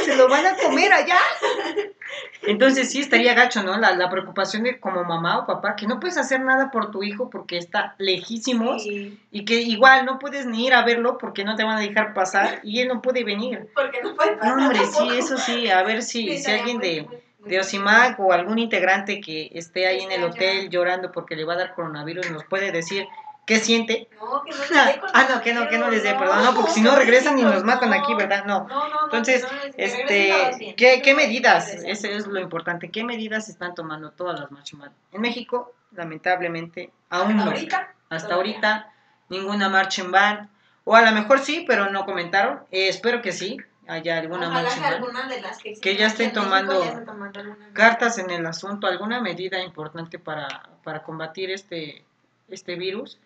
se lo van a comer allá. Entonces sí estaría gacho, ¿no? La, la preocupación de como mamá o papá, que no puedes hacer nada por tu hijo porque está lejísimos Sí, y que igual no puedes ni ir a verlo porque no te van a dejar pasar y él no puede venir. porque no puede No, pasar hombre, sí, eso sí, a ver si, Sí, si alguien muy, de, muy, muy de Osimac o algún integrante que esté ahí en el hotel llorando porque le va a dar coronavirus nos puede decir qué siente. No, que no les dé Ah, no, que no, que no les dé, perdón, no, porque si no regresan y nos matan aquí, ¿verdad? No. No, no, no. Entonces, Este. ¿qué, qué medidas? Ese es lo importante. ¿Qué medidas están tomando todas las marching band? En México, lamentablemente, aún Hasta no. ahorita, Hasta ahorita, ninguna marching band. O a lo mejor sí, pero no comentaron. Eh, espero que sí, haya alguna marching que band. alguna de las que, Que ya estén en tomando ya tomando. Cartas en el asunto, alguna medida importante para, para combatir este, este virus.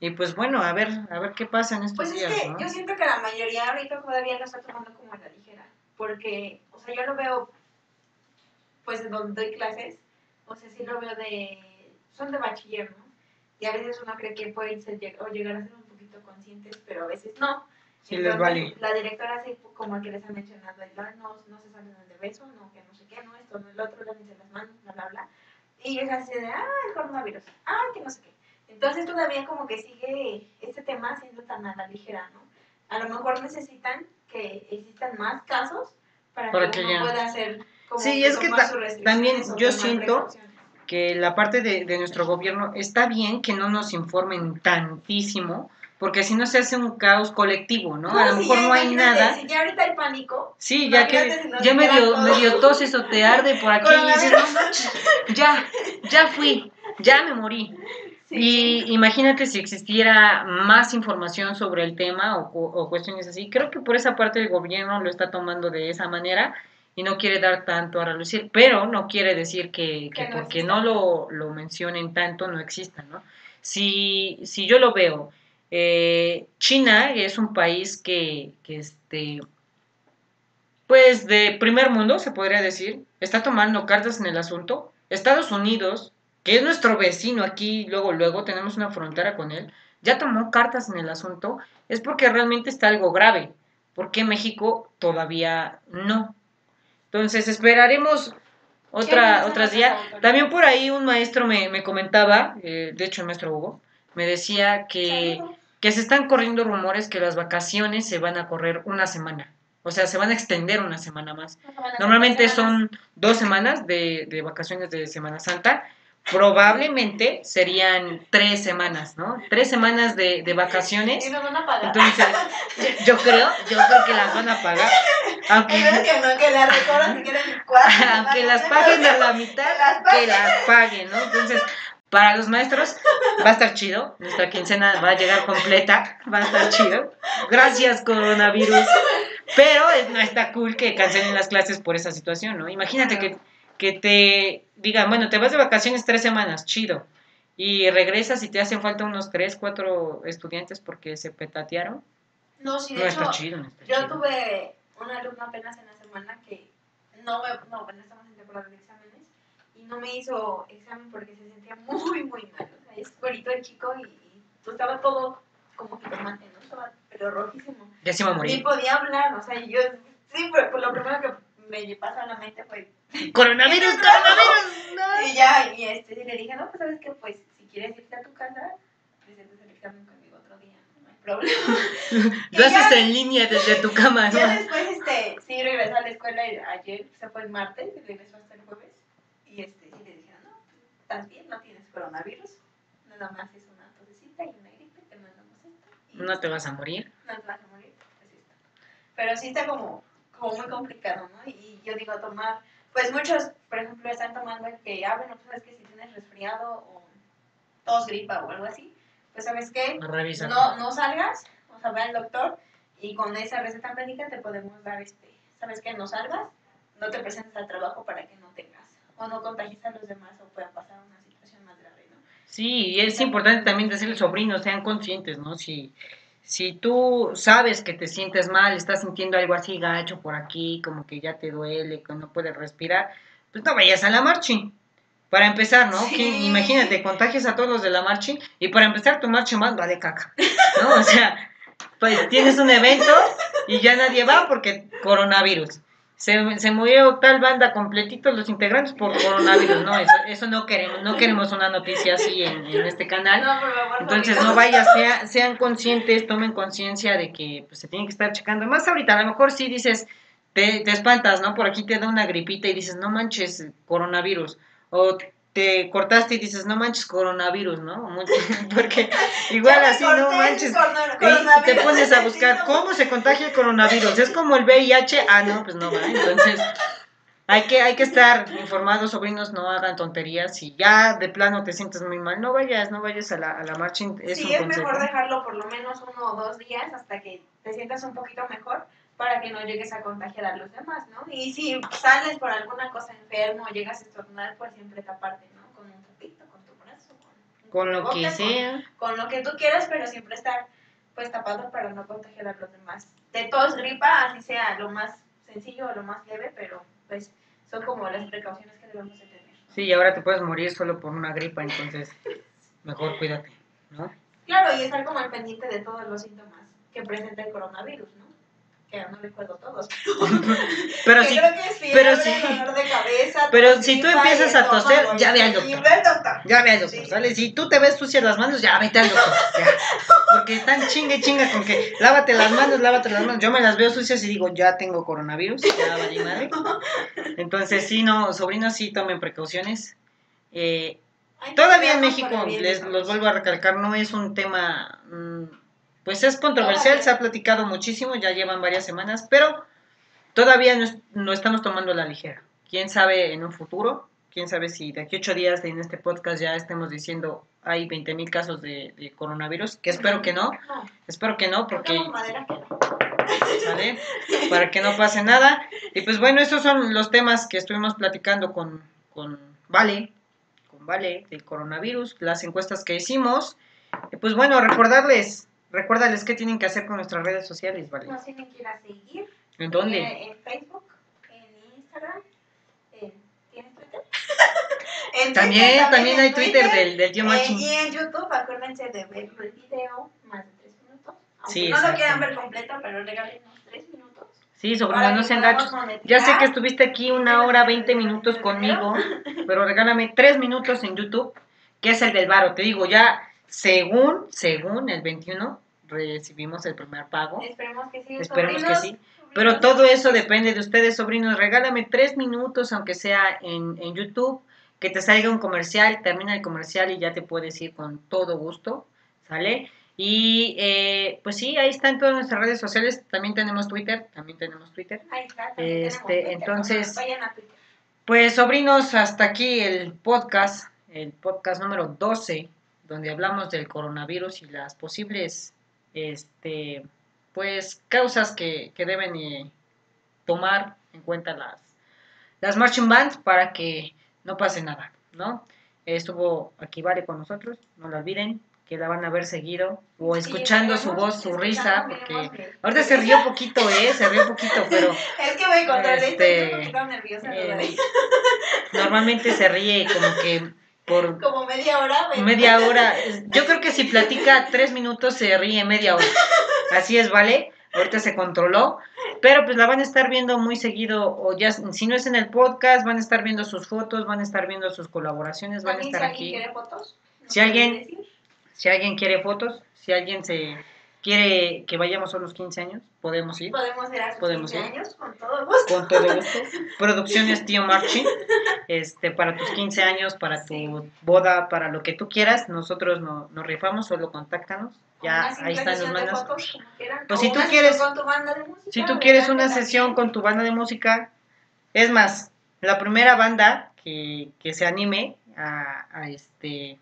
Y pues bueno, a ver, a ver qué pasa en estos Pues es días, que ¿no? yo siento que la mayoría ahorita todavía lo está tomando como a la ligera. Porque, o sea, yo lo veo, pues donde doy clases, o sea, sí lo veo de. Son de bachiller, ¿no? Y a veces uno cree que pueden ser, o llegar a ser un poquito conscientes, pero a veces no. Sí les vale. La directora, así como que les ha mencionado, "Ay, no, no se salen de beso, no, que no sé qué, no, esto, no, el otro, lávense las manos, bla, bla, bla. Y ellos así de, ah, el coronavirus, ah, que no sé qué. Entonces todavía como que sigue este tema siendo tan a la ligera, ¿no? A lo mejor necesitan que existan más casos para, Para que, que uno ya- pueda hacer como Sí, es que ta- también yo siento que la parte de, de nuestro gobierno está bien que no nos informen tantísimo, porque si no se hace un caos colectivo, ¿no? A lo si mejor ya no hay nada. Si ya ahorita hay pánico, Sí, ya que si ya medio, medio toses o te arde por aquí y dices, Coronavirus. no manches, ya, ya fui, ya me morí. Y imagínate si existiera más información sobre el tema o, o, cuestiones así. Creo que por esa parte el gobierno lo está tomando de esa manera y no quiere dar tanto a relucir, pero no quiere decir que, que, porque no lo, lo, mencionen tanto no exista, ¿no? Si, si yo lo veo, eh, China es un país que, que este, pues de primer mundo, se podría decir, está tomando cartas en el asunto. Estados Unidos que es nuestro vecino aquí, luego, luego tenemos una frontera con él, ya tomó cartas en el asunto, es porque realmente está algo grave. porque México todavía no? Entonces esperaremos otra, otras días. También por ahí un maestro me, comentaba, eh, de hecho el maestro Hugo, me decía que, que se están corriendo rumores que las vacaciones se van a correr una semana. O sea, se van a extender una semana más. Normalmente son dos semanas de, de vacaciones de Semana Santa probablemente serían tres semanas, ¿no? Tres semanas de, de vacaciones. Y nos van a pagar. Entonces, yo, creo, yo creo que las van a pagar. Aunque, que no, que las recorran si quieren cuatro. Aunque las paguen a la mitad, que las paguen, ¿no? Entonces, para los maestros va a estar chido. Nuestra quincena va a llegar completa. Va a estar chido. Gracias, coronavirus. Pero no está cool que cancelen las clases por esa situación, ¿no? Imagínate que que te digan, bueno, te vas de vacaciones tres semanas, chido, y regresas y te hacen falta unos tres, cuatro estudiantes porque se petatearon. No, sí, de hecho, yo tuve una alumna apenas en la semana que no, no, bueno, estamos en temporada de exámenes y no me hizo examen porque se sentía muy, muy mal. O sea, es bonito el chico y, estaba todo como que tomate, ¿no? Estaba pero rojísimo. Ya se iba a morir. Ni podía hablar, o sea, yo, sí, pero lo primero que me pasó a la mente fue coronavirus, coronavirus. No. Y ya, y este, y le dije, no, pues sabes que, pues, si quieres irte a tu casa, presentes el examen conmigo otro día, no hay problema. Lo haces en línea desde tu cama, ¿no? Ya después, este, sí, regresó a la escuela ayer, se fue el martes, y regresó hasta el jueves, y este, sí le dije, no, estás bien, no tienes coronavirus, nada más es una tosecita y una gripe, te mandamos esto. no te vas a morir. No te vas a morir, pues está. Pero sí está como, como muy complicado, ¿no? Y yo digo, tomar pues muchos, por ejemplo, están tomando el que, ah, bueno, sabes que si tienes resfriado o tos, gripa o algo así, pues sabes que no, no salgas, o sea, ve al doctor y con esa receta médica te podemos dar, este, sabes que no salgas, no te presentes al trabajo para que no tengas o no contagies a los demás o pueda pasar una situación más grave, ¿no? Sí, y es importante también decirle sobrinos, sean conscientes, ¿no? Si si tú sabes que te sientes mal, estás sintiendo algo así gacho por aquí, como que ya te duele, que no puedes respirar, pues no vayas a la marching. Para empezar, ¿no? imagínate, contagias a todos los de la marching y para empezar tu marcha más vale caca, ¿no? O sea, pues tienes un evento y ya nadie va porque coronavirus se, se murió tal banda completito los integrantes por coronavirus, no, eso, eso no queremos, no queremos una noticia así en, este canal. Entonces no vaya, sea, sean conscientes, tomen conciencia de que pues, se tienen que estar checando. Más ahorita, a lo mejor sí dices, te, te espantas, ¿no? Por aquí te da una gripita y dices, no manches, coronavirus. O te cortaste y dices, no manches coronavirus, ¿no? Porque igual así, no manches. Y te pones a buscar cómo se contagia el coronavirus. Es como el VIH. Ah, no, pues no va. Entonces, hay que, hay que estar informados, sobrinos, no hagan tonterías. Si ya de plano te sientes muy mal, no vayas, no vayas a la, a la marcha. Es sí, es mejor dejarlo por lo menos uno o dos días hasta que te sientas un poquito mejor para que no llegues a contagiar a los demás, ¿no? Y si sales por alguna cosa enfermo o llegas a estornudar, pues siempre taparte, ¿no? Con un tapito, con tu brazo, con, con lo que sea. Con, lo que tú quieras, pero siempre estar pues tapado para no contagiar a los demás. De todos gripa, así sea lo más sencillo o lo más leve, pero pues son como las precauciones que debemos de tener. Sí, y ahora te puedes morir solo por una gripa, entonces mejor cuídate, ¿no? Claro, y estar como al pendiente de todos los síntomas que presenta el coronavirus, ¿no? Que no recuerdo todos, pero, si, pero si, pero si tú empiezas a toser, ya ve al doctor. Ya ve al doctor, ¿sale? Si tú te ves sucias las manos, ya vete al doctor. Porque están chingue chinga con que lávate las manos, lávate las manos. Yo me las veo sucias y digo, ya tengo coronavirus, ya vale madre. Entonces, sí, no, sobrinos, sí tomen precauciones. Eh, todavía en México, les los vuelvo a recalcar, no es un tema... Mm, pues es controversial, se ha platicado muchísimo, ya llevan varias semanas, pero todavía no, estamos tomando la ligera. Quién sabe en un futuro, quién sabe si de aquí ocho días en este podcast ya estemos diciendo hay 20 mil casos de, de coronavirus, que espero que no, No, espero que no, porque no. ¿sale? Para que no pase nada. Y pues bueno, esos son los temas que estuvimos platicando con, con Vale, con Vale del coronavirus, las encuestas que hicimos. Y pues bueno, recordarles, recordarles qué tienen que hacer con nuestras redes sociales, Vale. Nos tienen que ir a seguir. ¿En dónde? Eh, en Facebook, en Instagram. en- ¿Tienes Twitter? En También, Twitter, también en hay Twitter del, del Gio Eh, y en YouTube, acuérdense de ver el video más de tres minutos. Aunque Sí, no lo quieran ver completo, pero regálenos tres minutos. Sí, sobrina, no sean monetizar. Ya sé que estuviste aquí una hora, 20 minutos conmigo, pero regálame tres minutos en YouTube, que es el del varo. Te digo, ya según, según el 21, recibimos el primer pago. Esperemos que sí. Esperemos que sí. Pero todo eso depende de ustedes, sobrinos. Regálame tres minutos, aunque sea en, en YouTube, que te salga un comercial, termina el comercial y ya te puedes ir con todo gusto, ¿sale? Y eh, pues sí, ahí están todas nuestras redes sociales. También tenemos Twitter, también tenemos Twitter. Ahí está, también Este, Twitter, entonces-. Vayan a Twitter. Pues sobrinos, hasta aquí el podcast, el podcast número 12, donde hablamos del coronavirus y las posibles, este, pues, causas que, que deben eh, tomar en cuenta las, las marching bands para que no pase nada, ¿no? Estuvo aquí Vale con nosotros, no lo olviden, que la van a ver seguido o Sí, escuchando su voz, su risa, porque ahorita se rió poquito, ¿eh? Se rió poquito, pero... Es que me controlé, Este, estoy un poquito nerviosa. eh, normalmente se ríe como que por Como media hora. ¿ves? media hora. Yo creo que si platica tres minutos se ríe media hora. Así es, ¿vale? Ahorita se controló. Pero pues la van a estar viendo muy seguido, o ya si no es en el podcast, van a estar viendo sus fotos, van a estar viendo sus colaboraciones, van a estar si alguien aquí. quiere fotos. ¿nos Si alguien- decir? Si alguien quiere fotos, si alguien se quiere que vayamos a los 15 años, podemos ir. Podemos ir a sus Podemos 15 ir. años con todo gusto. Con todo gusto. Producciones Tío Marchi. Este, para tus 15 años, para tu Sí. boda, para lo que tú quieras, nosotros no, nos rifamos, solo contáctanos. Ya ahí están los manos. fotos, quieran. Pues si tú quieres- sesión con tu banda de música, Si tú quieres una sesión con tu banda de música, es más, la primera banda que, que se anime a, a, este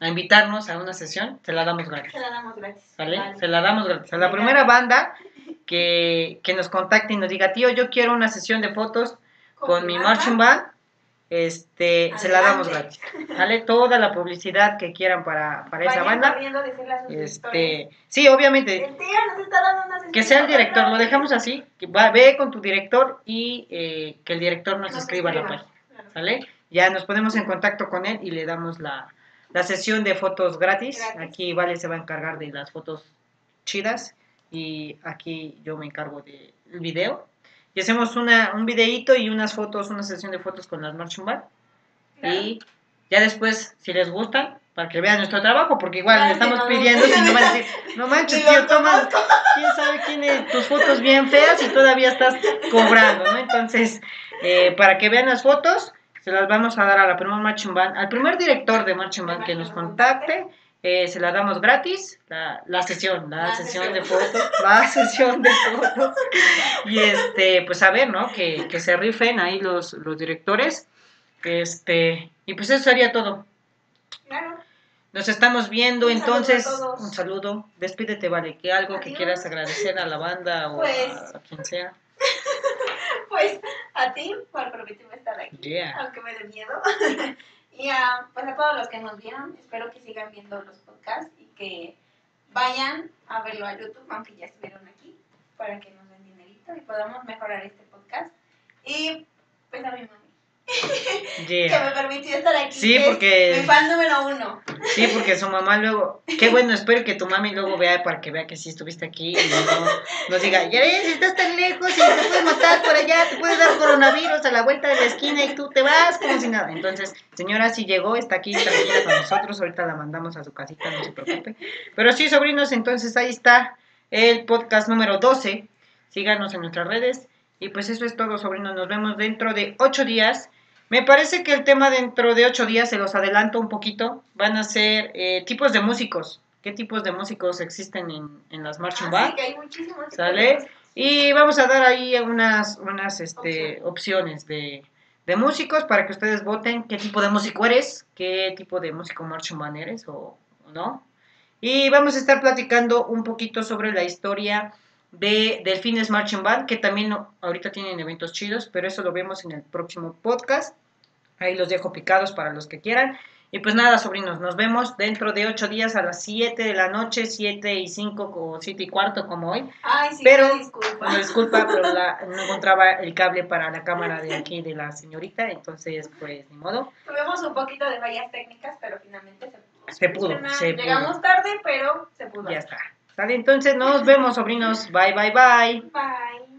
a invitarnos a una sesión, se la damos gratis. Se la damos gratis. Vale. Se la damos gratis. A la Me primera banda que, que nos contacte y nos diga, tío, yo quiero una sesión de fotos con mi marching band, este, se la damos gratis. ¿Vale? Toda la publicidad que quieran para, para esa banda. Este, sí, obviamente, El tío nos está dando una sesión que sea el director, lo gratis". dejamos así, que va, ve con tu director y eh, que el director nos, Nos escriba la escriba. página. ¿sale? Ya nos ponemos en contacto con él y le damos la, la sesión de fotos gratis. Gratis. Aquí Vale se va a encargar de las fotos chidas y aquí yo me encargo del video. Y hacemos una, un videíto y unas fotos, una sesión de fotos con las marching band. Claro. Y ya después, si les gustan, para que vean nuestro trabajo, porque igual Claro, le estamos no, no. pidiendo, si no van a decir, no manches, tío, toma, quién sabe quién es, tus fotos bien feas y todavía estás cobrando, ¿no? Entonces, eh, para que vean las fotos, se las vamos a dar a la primer marching band, al primer director de marching band que nos contacte, eh, se la damos gratis, la, la sesión, la, La sesión de fotos, la sesión de fotos. Y este, pues a ver, ¿no? Que, que se rifen ahí los, los directores. Este, y pues eso sería todo. Claro. Nos estamos viendo, Un entonces, un saludo. Despídete, vale, que algo que quieras agradecer a la banda o Pues- a, a quien sea. Pues a ti por permitirme estar aquí. Yeah. aunque me dé miedo. y a, pues a todos los que nos vieron, espero que sigan viendo los podcasts y que vayan a verlo a YouTube, aunque ya estuvieron aquí, para que nos den dinerito y podamos mejorar este podcast. Y pues a mi que me permitió estar aquí. Sí, porque- Mi fan número uno. Sí, porque su mamá luego, qué bueno, espero que tu mami luego vea para que vea que sí estuviste aquí y no nos diga, ya ves, estás tan lejos y te puedes matar por allá, te puede dar coronavirus a la vuelta de la esquina y tú te vas como si nada. Entonces, señora, si llegó, está aquí tranquila con nosotros, ahorita la mandamos a su casita, no se preocupe. Pero sí, sobrinos, entonces ahí está el podcast número 12. Síganos en nuestras redes. Y pues eso es todo, sobrinos. Nos vemos dentro de ocho días. Me parece que el tema dentro de ocho días, se los adelanto un poquito, van a ser eh, tipos de músicos. ¿Qué tipos de músicos existen en, en las marching Así band? que hay muchísimos. ¿Sale? Y vamos a dar ahí unas, unas este, opciones de, de músicos para que ustedes voten qué tipo de músico eres, qué tipo de músico marching band eres o, o no. Y vamos a estar platicando un poquito sobre la historia de Delfines Marching Band, que también ahorita tienen eventos chidos, pero eso lo vemos en el próximo podcast. Ahí los dejo picados para los que quieran. Y pues nada, sobrinos, nos vemos dentro de ocho días a las 7 de la noche, 7 y 5 o 7 y cuarto como hoy. Ay, sí, Pero, disculpa. Disculpa, pero la- no encontraba el cable para la cámara de aquí de la señorita, entonces pues ni modo. Tuvimos un poquito de fallas técnicas, pero finalmente se pudo. Se pudo, se pudo. Llegamos tarde, pero se pudo. Ya está. Sale, entonces nos vemos, sobrinos. Bye, bye, bye. Bye.